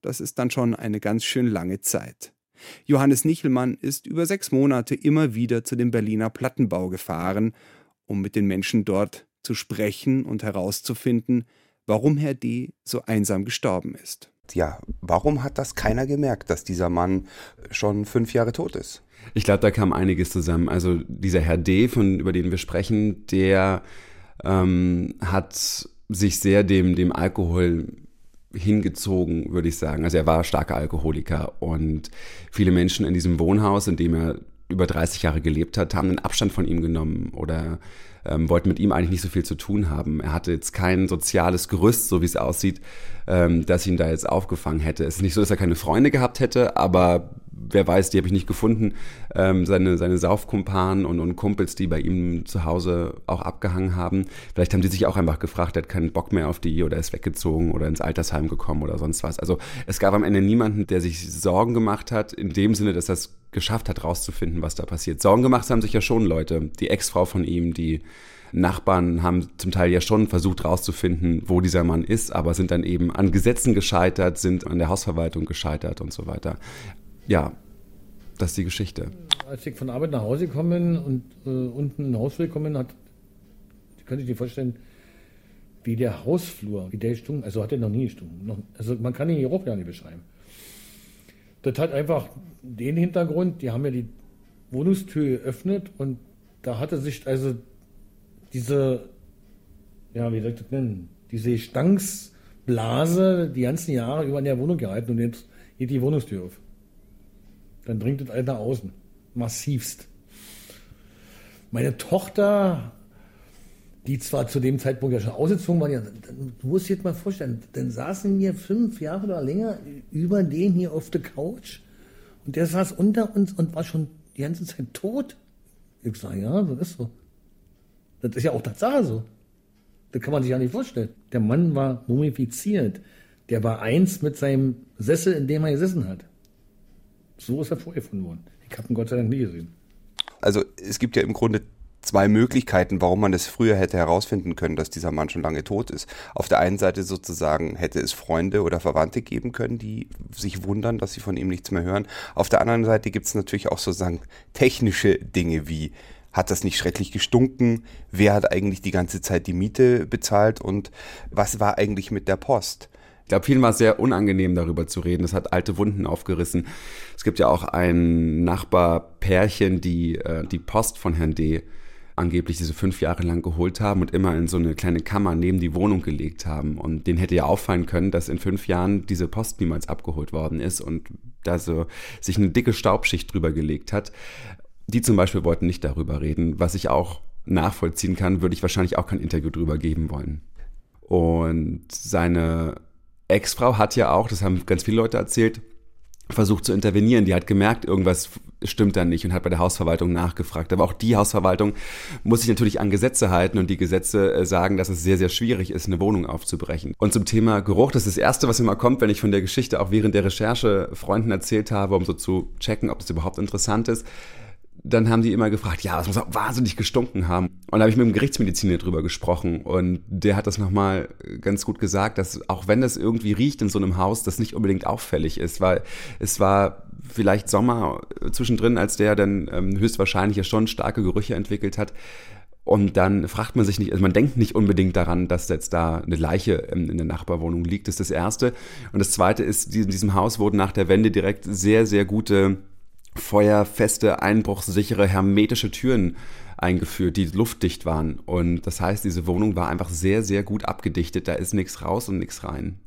Das ist dann schon eine ganz schön lange Zeit. Johannes Nichelmann ist über sechs Monate immer wieder zu dem Berliner Plattenbau gefahren, um mit den Menschen dort zu sprechen und herauszufinden, warum Herr D. so einsam gestorben ist. Ja, warum hat das keiner gemerkt, dass dieser Mann schon fünf Jahre tot ist? Ich glaube, da kam einiges zusammen. Also dieser Herr D., von, über den wir sprechen, der ähm, hat sich sehr dem, dem Alkohol hingezogen, würde ich sagen. Also er war starker Alkoholiker und viele Menschen in diesem Wohnhaus, in dem er über 30 Jahre gelebt hat, haben einen Abstand von ihm genommen oder ähm, wollten mit ihm eigentlich nicht so viel zu tun haben. Er hatte jetzt kein soziales Gerüst, so wie es aussieht, ähm, das ihn da jetzt aufgefangen hätte. Es ist nicht so, dass er keine Freunde gehabt hätte, aber wer weiß, die habe ich nicht gefunden. Ähm, seine, seine Saufkumpanen und, und Kumpels, die bei ihm zu Hause auch abgehangen haben. Vielleicht haben die sich auch einfach gefragt, er hat keinen Bock mehr auf die oder ist weggezogen oder ins Altersheim gekommen oder sonst was. Also es gab am Ende niemanden, der sich Sorgen gemacht hat, in dem Sinne, dass es geschafft hat, rauszufinden, was da passiert. Sorgen gemacht haben sich ja schon Leute. Die Ex-Frau von ihm, die Nachbarn haben zum Teil ja schon versucht rauszufinden, wo dieser Mann ist, aber sind dann eben an Gesetzen gescheitert, sind an der Hausverwaltung gescheitert und so weiter ja, das ist die Geschichte. Als ich von Arbeit nach Hause gekommen und äh, unten in den Hausflur gekommen hat, könnte ich dir vorstellen, wie der Hausflur, wie der gestunken, also hat er noch nie gestunken. also man kann den Geruch ja nicht beschreiben. Das hat einfach den Hintergrund, die haben ja die Wohnungstür geöffnet und da hatte sich also diese, ja, wie soll ich das nennen, diese Stanksblase die ganzen Jahre über in der Wohnung gehalten und jetzt geht die Wohnungstür auf dann dringt es einer außen. Massivst. Meine Tochter, die zwar zu dem Zeitpunkt ja schon ausgezogen war, ja, du musst dir jetzt mal vorstellen, dann saßen wir fünf Jahre oder länger über den hier auf der Couch und der saß unter uns und war schon die ganze Zeit tot. Ich sage, ja, das ist so. Das ist ja auch Tatsache so. Das kann man sich ja nicht vorstellen. Der Mann war mumifiziert. Der war eins mit seinem Sessel, in dem er gesessen hat. So ist er vorgefunden worden. Ich habe ihn Gott sei Dank nie gesehen. Also es gibt ja im Grunde zwei Möglichkeiten, warum man es früher hätte herausfinden können, dass dieser Mann schon lange tot ist. Auf der einen Seite sozusagen hätte es Freunde oder Verwandte geben können, die sich wundern, dass sie von ihm nichts mehr hören. Auf der anderen Seite gibt es natürlich auch sozusagen technische Dinge wie hat das nicht schrecklich gestunken? Wer hat eigentlich die ganze Zeit die Miete bezahlt? Und was war eigentlich mit der Post? Ich glaube, vielen war es sehr unangenehm, darüber zu reden. Es hat alte Wunden aufgerissen. Es gibt ja auch ein Nachbarpärchen, die äh, die Post von Herrn D. angeblich diese fünf Jahre lang geholt haben und immer in so eine kleine Kammer neben die Wohnung gelegt haben. Und denen hätte ja auffallen können, dass in fünf Jahren diese Post niemals abgeholt worden ist und da so sich eine dicke Staubschicht drüber gelegt hat. Die zum Beispiel wollten nicht darüber reden, was ich auch nachvollziehen kann, würde ich wahrscheinlich auch kein Interview drüber geben wollen. Und seine Ex-Frau hat ja auch, das haben ganz viele Leute erzählt, versucht zu intervenieren. Die hat gemerkt, irgendwas stimmt da nicht und hat bei der Hausverwaltung nachgefragt. Aber auch die Hausverwaltung muss sich natürlich an Gesetze halten und die Gesetze äh, sagen, dass es sehr, sehr schwierig ist, eine Wohnung aufzubrechen. Und zum Thema Geruch, das ist das Erste, was immer kommt, wenn ich von der Geschichte auch während der Recherche Freunden erzählt habe, um so zu checken, ob es überhaupt interessant ist dann haben die immer gefragt, ja, das muss auch wahnsinnig gestunken haben. Und da habe ich mit dem Gerichtsmediziner drüber gesprochen und der hat das nochmal ganz gut gesagt, dass auch wenn das irgendwie riecht in so einem Haus, das nicht unbedingt auffällig ist, weil es war vielleicht Sommer zwischendrin, als der dann ähm, höchstwahrscheinlich ja schon starke Gerüche entwickelt hat. Und dann fragt man sich nicht, also man denkt nicht unbedingt daran, dass jetzt da eine Leiche in der Nachbarwohnung liegt, das ist das Erste. Und das Zweite ist, in diesem Haus wurden nach der Wende direkt sehr, sehr gute, feuerfeste, einbruchssichere, hermetische Türen eingeführt, die luftdicht waren. Und das heißt, diese Wohnung war einfach sehr, sehr gut abgedichtet. Da ist nichts raus und nichts rein.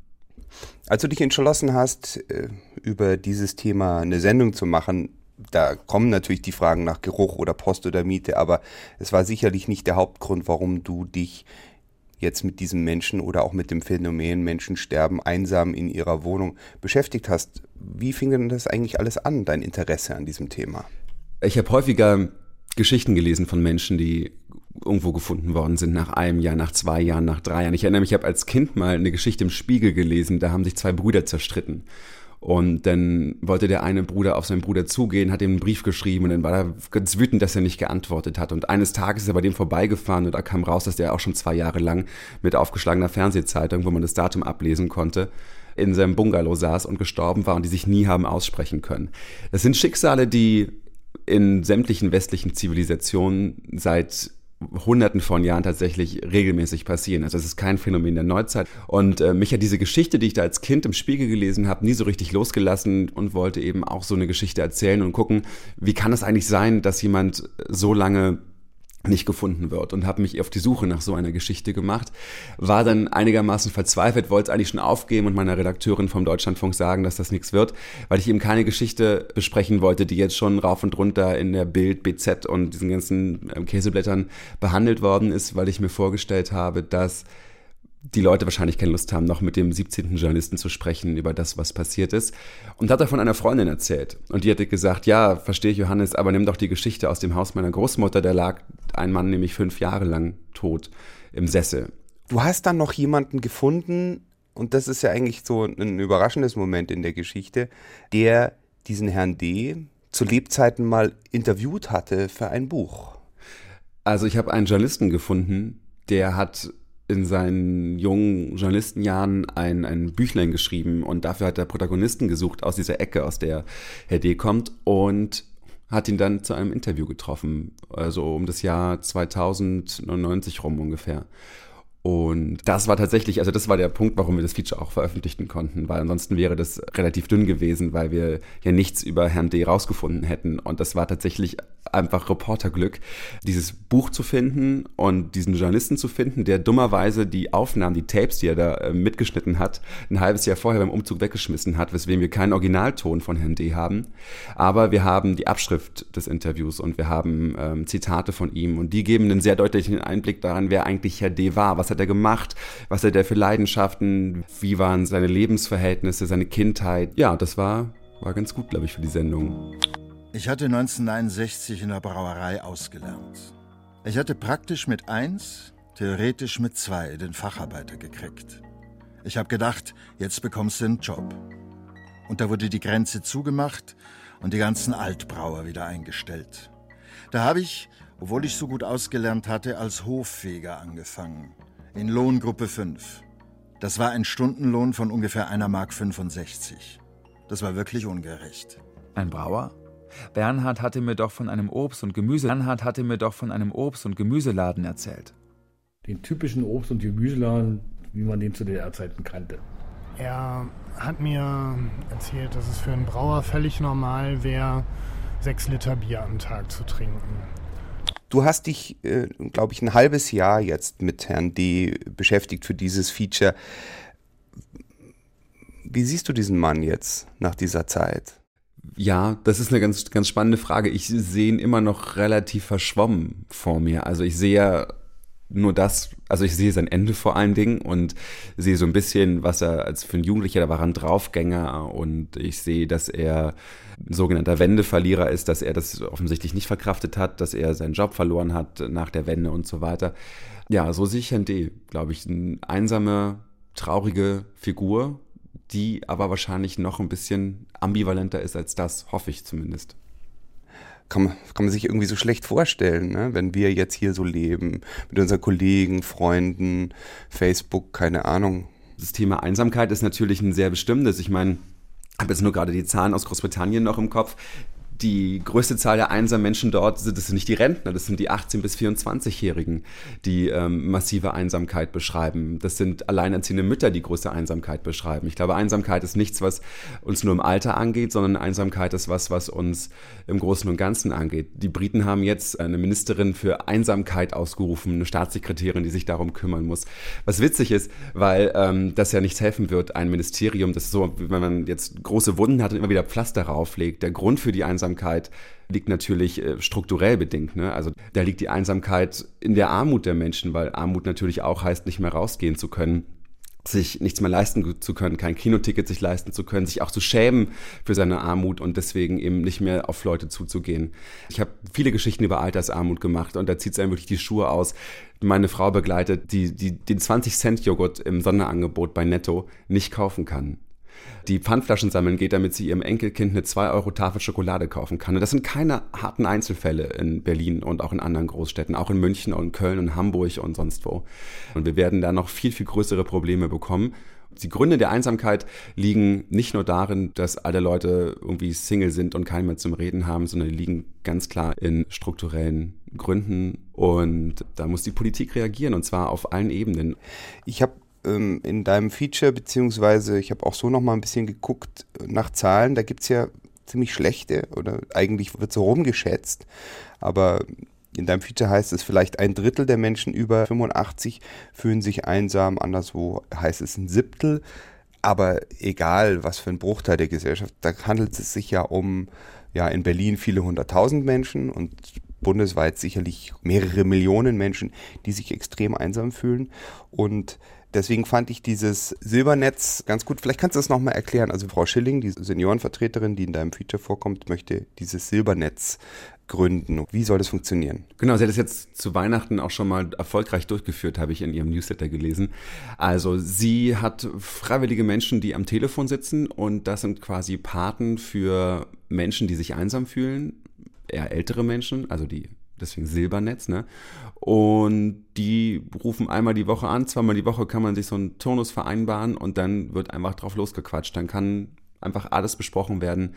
Als du dich entschlossen hast, äh, über dieses Thema eine Sendung zu machen, da kommen natürlich die Fragen nach Geruch oder Post oder Miete, aber es war sicherlich nicht der Hauptgrund, warum du dich jetzt mit diesem Menschen oder auch mit dem Phänomen Menschen sterben einsam in ihrer Wohnung beschäftigt hast. Wie fing denn das eigentlich alles an, dein Interesse an diesem Thema? Ich habe häufiger Geschichten gelesen von Menschen, die irgendwo gefunden worden sind nach einem Jahr, nach zwei Jahren, nach drei Jahren. Ich erinnere mich, ich habe als Kind mal eine Geschichte im Spiegel gelesen, da haben sich zwei Brüder zerstritten. Und dann wollte der eine Bruder auf seinen Bruder zugehen, hat ihm einen Brief geschrieben und dann war er ganz wütend, dass er nicht geantwortet hat. Und eines Tages ist er bei dem vorbeigefahren und da kam raus, dass der auch schon zwei Jahre lang mit aufgeschlagener Fernsehzeitung, wo man das Datum ablesen konnte, in seinem Bungalow saß und gestorben war und die sich nie haben aussprechen können. Das sind Schicksale, die in sämtlichen westlichen Zivilisationen seit Hunderten von Jahren tatsächlich regelmäßig passieren. Also es ist kein Phänomen der Neuzeit. Und äh, mich hat diese Geschichte, die ich da als Kind im Spiegel gelesen habe, nie so richtig losgelassen und wollte eben auch so eine Geschichte erzählen und gucken, wie kann es eigentlich sein, dass jemand so lange nicht gefunden wird und habe mich auf die Suche nach so einer Geschichte gemacht, war dann einigermaßen verzweifelt, wollte es eigentlich schon aufgeben und meiner Redakteurin vom Deutschlandfunk sagen, dass das nichts wird, weil ich eben keine Geschichte besprechen wollte, die jetzt schon rauf und runter in der Bild, BZ und diesen ganzen ähm, Käseblättern behandelt worden ist, weil ich mir vorgestellt habe, dass die Leute wahrscheinlich keine Lust haben, noch mit dem 17. Journalisten zu sprechen über das, was passiert ist. Und hat er von einer Freundin erzählt. Und die hatte gesagt, ja, verstehe ich, Johannes, aber nimm doch die Geschichte aus dem Haus meiner Großmutter. Da lag ein Mann nämlich fünf Jahre lang tot im Sessel. Du hast dann noch jemanden gefunden, und das ist ja eigentlich so ein überraschendes Moment in der Geschichte, der diesen Herrn D. zu Lebzeiten mal interviewt hatte für ein Buch. Also ich habe einen Journalisten gefunden, der hat in seinen jungen Journalistenjahren ein, ein Büchlein geschrieben und dafür hat er Protagonisten gesucht aus dieser Ecke, aus der Herr D. kommt und hat ihn dann zu einem Interview getroffen, also um das Jahr 2099 rum ungefähr. Und das war tatsächlich, also das war der Punkt, warum wir das Feature auch veröffentlichen konnten, weil ansonsten wäre das relativ dünn gewesen, weil wir ja nichts über Herrn D. rausgefunden hätten. Und das war tatsächlich einfach Reporterglück, dieses Buch zu finden und diesen Journalisten zu finden, der dummerweise die Aufnahmen, die Tapes, die er da äh, mitgeschnitten hat, ein halbes Jahr vorher beim Umzug weggeschmissen hat, weswegen wir keinen Originalton von Herrn D. haben. Aber wir haben die Abschrift des Interviews und wir haben ähm, Zitate von ihm und die geben einen sehr deutlichen Einblick daran, wer eigentlich Herr D. war, was hat er gemacht, was hat er für Leidenschaften, wie waren seine Lebensverhältnisse, seine Kindheit. Ja, das war, war ganz gut, glaube ich, für die Sendung. Ich hatte 1969 in der Brauerei ausgelernt. Ich hatte praktisch mit eins, theoretisch mit zwei den Facharbeiter gekriegt. Ich habe gedacht, jetzt bekommst du einen Job. Und da wurde die Grenze zugemacht und die ganzen Altbrauer wieder eingestellt. Da habe ich, obwohl ich so gut ausgelernt hatte, als Hoffeger angefangen in Lohngruppe 5. Das war ein Stundenlohn von ungefähr einer Mark 65. Das war wirklich ungerecht. Ein Brauer? Bernhard hatte mir doch von einem Obst- und Gemüse Bernhard hatte mir doch von einem Obst- und Gemüseladen erzählt. Den typischen Obst- und Gemüseladen, wie man den zu DDR-Zeiten kannte. Er hat mir erzählt, dass es für einen Brauer völlig normal wäre, sechs Liter Bier am Tag zu trinken. Du hast dich, äh, glaube ich, ein halbes Jahr jetzt mit Herrn D. beschäftigt für dieses Feature. Wie siehst du diesen Mann jetzt nach dieser Zeit? Ja, das ist eine ganz, ganz spannende Frage. Ich sehe ihn immer noch relativ verschwommen vor mir. Also ich sehe ja nur das, also ich sehe sein Ende vor allen Dingen und sehe so ein bisschen, was er als für ein Jugendlicher, da war ein Draufgänger und ich sehe, dass er ein sogenannter Wendeverlierer ist, dass er das offensichtlich nicht verkraftet hat, dass er seinen Job verloren hat nach der Wende und so weiter. Ja, so sehe ich Herrn D., glaube ich, eine einsame, traurige Figur, die aber wahrscheinlich noch ein bisschen ambivalenter ist als das, hoffe ich zumindest kann man, kann man sich irgendwie so schlecht vorstellen, ne? wenn wir jetzt hier so leben, mit unseren Kollegen, Freunden, Facebook, keine Ahnung. Das Thema Einsamkeit ist natürlich ein sehr bestimmendes. Ich meine, habe jetzt nur gerade die Zahlen aus Großbritannien noch im Kopf die größte Zahl der einsamen Menschen dort, das sind nicht die Rentner, das sind die 18- bis 24-Jährigen, die ähm, massive Einsamkeit beschreiben. Das sind alleinerziehende Mütter, die größte Einsamkeit beschreiben. Ich glaube, Einsamkeit ist nichts, was uns nur im Alter angeht, sondern Einsamkeit ist was, was uns im Großen und Ganzen angeht. Die Briten haben jetzt eine Ministerin für Einsamkeit ausgerufen, eine Staatssekretärin, die sich darum kümmern muss. Was witzig ist, weil ähm, das ja nichts helfen wird, ein Ministerium, das so, wenn man jetzt große Wunden hat und immer wieder Pflaster rauflegt. Der Grund für die Einsamkeit Einsamkeit liegt natürlich äh, strukturell bedingt. Ne? Also da liegt die Einsamkeit in der Armut der Menschen, weil Armut natürlich auch heißt, nicht mehr rausgehen zu können sich nichts mehr leisten zu können, kein Kinoticket sich leisten zu können, sich auch zu schämen für seine Armut und deswegen eben nicht mehr auf Leute zuzugehen. Ich habe viele Geschichten über Altersarmut gemacht und da zieht es einem wirklich die Schuhe aus. Meine Frau begleitet, die, die den 20 Cent Joghurt im Sonderangebot bei Netto nicht kaufen kann die Pfandflaschen sammeln geht, damit sie ihrem Enkelkind eine 2 Euro Tafel Schokolade kaufen kann. Und das sind keine harten Einzelfälle in Berlin und auch in anderen Großstädten, auch in München und Köln und Hamburg und sonst wo. Und wir werden da noch viel, viel größere Probleme bekommen. Die Gründe der Einsamkeit liegen nicht nur darin, dass alle Leute irgendwie Single sind und keinen mehr zum Reden haben, sondern die liegen ganz klar in strukturellen Gründen. Und da muss die Politik reagieren, und zwar auf allen Ebenen. Ich habe ähm, in deinem Feature, beziehungsweise ich habe auch so noch mal ein bisschen geguckt nach Zahlen, da gibt es ja ziemlich schlechte oder eigentlich wird so rumgeschätzt, aber in deinem Feature heißt es vielleicht ein Drittel der Menschen über 85 fühlen sich einsam, anderswo heißt es ein Siebtel. Aber egal, was für ein Bruchteil der Gesellschaft, da handelt es sich ja um, ja, in Berlin viele hunderttausend Menschen und bundesweit sicherlich mehrere Millionen Menschen, die sich extrem einsam fühlen. Und Deswegen fand ich dieses Silbernetz ganz gut. Vielleicht kannst du das nochmal erklären. Also Frau Schilling, die Seniorenvertreterin, die in deinem Feature vorkommt, möchte dieses Silbernetz gründen. Wie soll das funktionieren? Genau, sie hat es jetzt zu Weihnachten auch schon mal erfolgreich durchgeführt, habe ich in ihrem Newsletter gelesen. Also sie hat freiwillige Menschen, die am Telefon sitzen und das sind quasi Paten für Menschen, die sich einsam fühlen, eher ältere Menschen, also die deswegen Silbernetz, ne? Und die rufen einmal die Woche an, zweimal die Woche kann man sich so einen Turnus vereinbaren und dann wird einfach drauf losgequatscht. Dann kann einfach alles besprochen werden.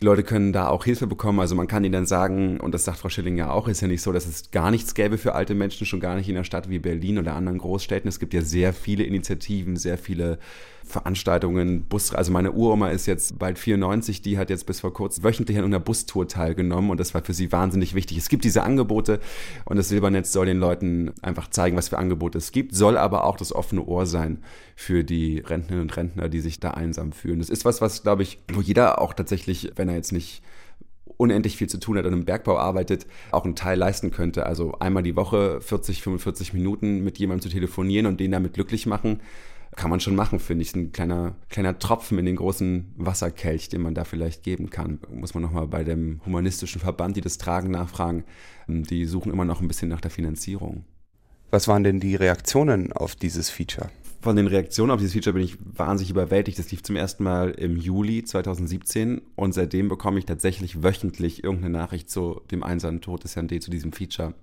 Die Leute können da auch Hilfe bekommen. Also man kann ihnen dann sagen, und das sagt Frau Schilling ja auch, ist ja nicht so, dass es gar nichts gäbe für alte Menschen, schon gar nicht in einer Stadt wie Berlin oder anderen Großstädten. Es gibt ja sehr viele Initiativen, sehr viele Veranstaltungen, Bus, also meine Uroma ist jetzt bald 94, die hat jetzt bis vor kurzem wöchentlich an einer Bustour teilgenommen und das war für sie wahnsinnig wichtig. Es gibt diese Angebote und das Silbernetz soll den Leuten einfach zeigen, was für Angebote es gibt, soll aber auch das offene Ohr sein für die Rentnerinnen und Rentner, die sich da einsam fühlen. Das ist was, was glaube ich, wo jeder auch tatsächlich, wenn er jetzt nicht unendlich viel zu tun hat und im Bergbau arbeitet, auch einen Teil leisten könnte. Also einmal die Woche 40, 45 Minuten mit jemandem zu telefonieren und den damit glücklich machen kann man schon machen, finde ich. Ein kleiner, kleiner Tropfen in den großen Wasserkelch, den man da vielleicht geben kann. Muss man nochmal bei dem humanistischen Verband, die das tragen, nachfragen. Die suchen immer noch ein bisschen nach der Finanzierung. Was waren denn die Reaktionen auf dieses Feature? Von den Reaktionen auf dieses Feature bin ich wahnsinnig überwältigt. Das lief zum ersten Mal im Juli 2017 und seitdem bekomme ich tatsächlich wöchentlich irgendeine Nachricht zu dem einsamen Tod des Herrn D. zu diesem Feature.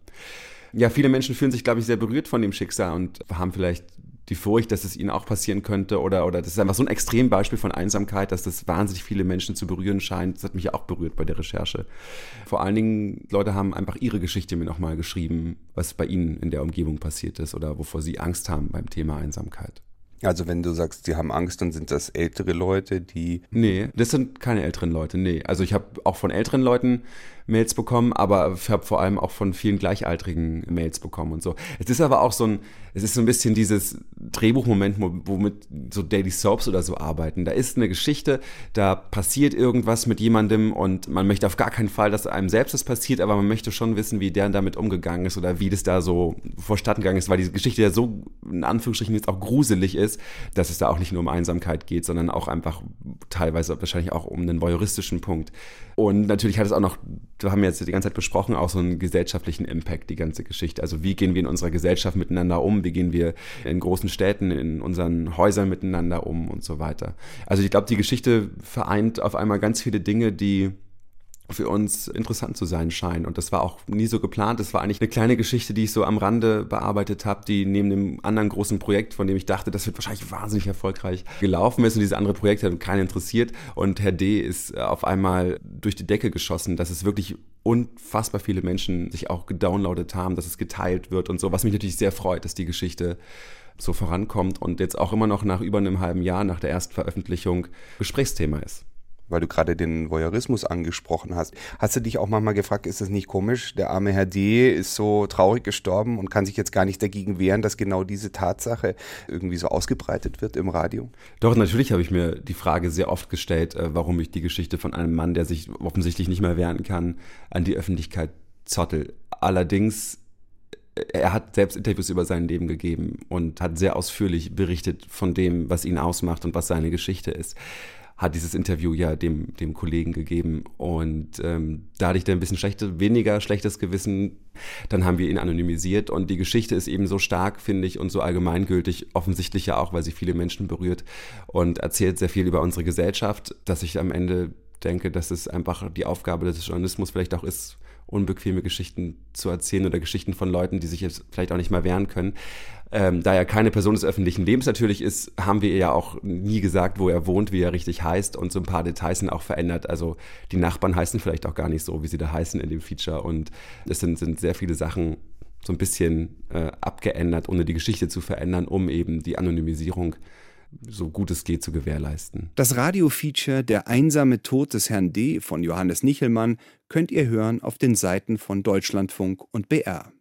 Ja, viele Menschen fühlen sich, glaube ich, sehr berührt von dem Schicksal und haben vielleicht die Furcht, dass es ihnen auch passieren könnte oder, oder das ist einfach so ein Extrembeispiel von Einsamkeit, dass das wahnsinnig viele Menschen zu berühren scheint. Das hat mich auch berührt bei der Recherche. Vor allen Dingen, Leute haben einfach ihre Geschichte mir nochmal geschrieben, was bei ihnen in der Umgebung passiert ist oder wovor sie Angst haben beim Thema Einsamkeit. Also wenn du sagst, sie haben Angst, dann sind das ältere Leute, die... Nee, das sind keine älteren Leute, nee. Also ich habe auch von älteren Leuten Mails bekommen, aber ich habe vor allem auch von vielen Gleichaltrigen Mails bekommen und so. Es ist aber auch so ein, es ist so ein bisschen dieses Drehbuchmoment, womit so Daily Soaps oder so arbeiten. Da ist eine Geschichte, da passiert irgendwas mit jemandem und man möchte auf gar keinen Fall, dass einem selbst das passiert, aber man möchte schon wissen, wie der damit umgegangen ist oder wie das da so vorstatten gegangen ist, weil diese Geschichte ja so in Anführungsstrichen jetzt auch gruselig ist, dass es da auch nicht nur um Einsamkeit geht, sondern auch einfach teilweise wahrscheinlich auch um einen voyeuristischen Punkt. Und natürlich hat es auch noch, wir haben jetzt die ganze Zeit besprochen, auch so einen gesellschaftlichen Impact, die ganze Geschichte. Also wie gehen wir in unserer Gesellschaft miteinander um? Wie gehen wir in großen Städten, in unseren Häusern miteinander um und so weiter? Also ich glaube, die Geschichte vereint auf einmal ganz viele Dinge, die für uns interessant zu sein scheinen. Und das war auch nie so geplant. Das war eigentlich eine kleine Geschichte, die ich so am Rande bearbeitet habe, die neben dem anderen großen Projekt, von dem ich dachte, das wird wahrscheinlich wahnsinnig erfolgreich gelaufen ist. Und diese andere Projekte haben keinen interessiert. Und Herr D. ist auf einmal durch die Decke geschossen, dass es wirklich unfassbar viele Menschen sich auch gedownloadet haben, dass es geteilt wird und so, was mich natürlich sehr freut, dass die Geschichte so vorankommt und jetzt auch immer noch nach über einem halben Jahr nach der Erstveröffentlichung Gesprächsthema ist weil du gerade den Voyeurismus angesprochen hast. Hast du dich auch manchmal gefragt, ist das nicht komisch? Der arme Herr D. ist so traurig gestorben und kann sich jetzt gar nicht dagegen wehren, dass genau diese Tatsache irgendwie so ausgebreitet wird im Radio? Doch, natürlich habe ich mir die Frage sehr oft gestellt, äh, warum ich die Geschichte von einem Mann, der sich offensichtlich nicht mehr wehren kann, an die Öffentlichkeit zottel. Allerdings äh, er hat selbst Interviews über sein Leben gegeben und hat sehr ausführlich berichtet von dem, was ihn ausmacht und was seine Geschichte ist hat dieses Interview ja dem, dem Kollegen gegeben. Und ähm, da hatte ich dann ein bisschen schlechte, weniger schlechtes Gewissen. Dann haben wir ihn anonymisiert und die Geschichte ist eben so stark, finde ich, und so allgemeingültig, offensichtlich ja auch, weil sie viele Menschen berührt und erzählt sehr viel über unsere Gesellschaft, dass ich am Ende denke, dass es einfach die Aufgabe des Journalismus vielleicht auch ist, unbequeme Geschichten zu erzählen oder Geschichten von Leuten, die sich jetzt vielleicht auch nicht mehr wehren können. Ähm, da er keine Person des öffentlichen Lebens natürlich ist, haben wir ja auch nie gesagt, wo er wohnt, wie er richtig heißt und so ein paar Details sind auch verändert. Also die Nachbarn heißen vielleicht auch gar nicht so, wie sie da heißen in dem Feature und es sind, sind sehr viele Sachen so ein bisschen äh, abgeändert, ohne die Geschichte zu verändern, um eben die Anonymisierung so gut es geht zu gewährleisten. Das Radiofeature Der einsame Tod des Herrn D. von Johannes Nichelmann könnt ihr hören auf den Seiten von Deutschlandfunk und BR.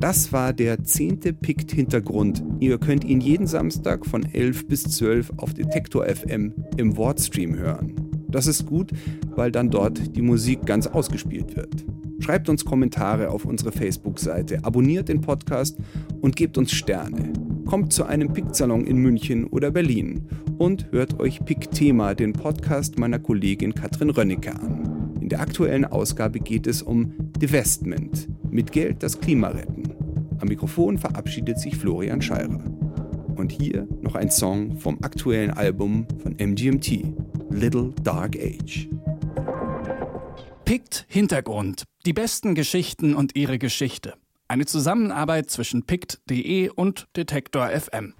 Das war der zehnte Pikt-Hintergrund. Ihr könnt ihn jeden Samstag von 11 bis 12 auf Detektor FM im Wordstream hören. Das ist gut, weil dann dort die Musik ganz ausgespielt wird. Schreibt uns Kommentare auf unsere Facebook-Seite, abonniert den Podcast und gebt uns Sterne. Kommt zu einem Pikt-Salon in München oder Berlin und hört euch Pikt-Thema, den Podcast meiner Kollegin Katrin Rönnecke an. In der aktuellen Ausgabe geht es um Divestment, mit Geld das Klima retten. Am Mikrofon verabschiedet sich Florian Scheirer. Und hier noch ein Song vom aktuellen Album von MGMT, Little Dark Age. Pict Hintergrund. Die besten Geschichten und ihre Geschichte. Eine Zusammenarbeit zwischen pict.de und Detektor FM.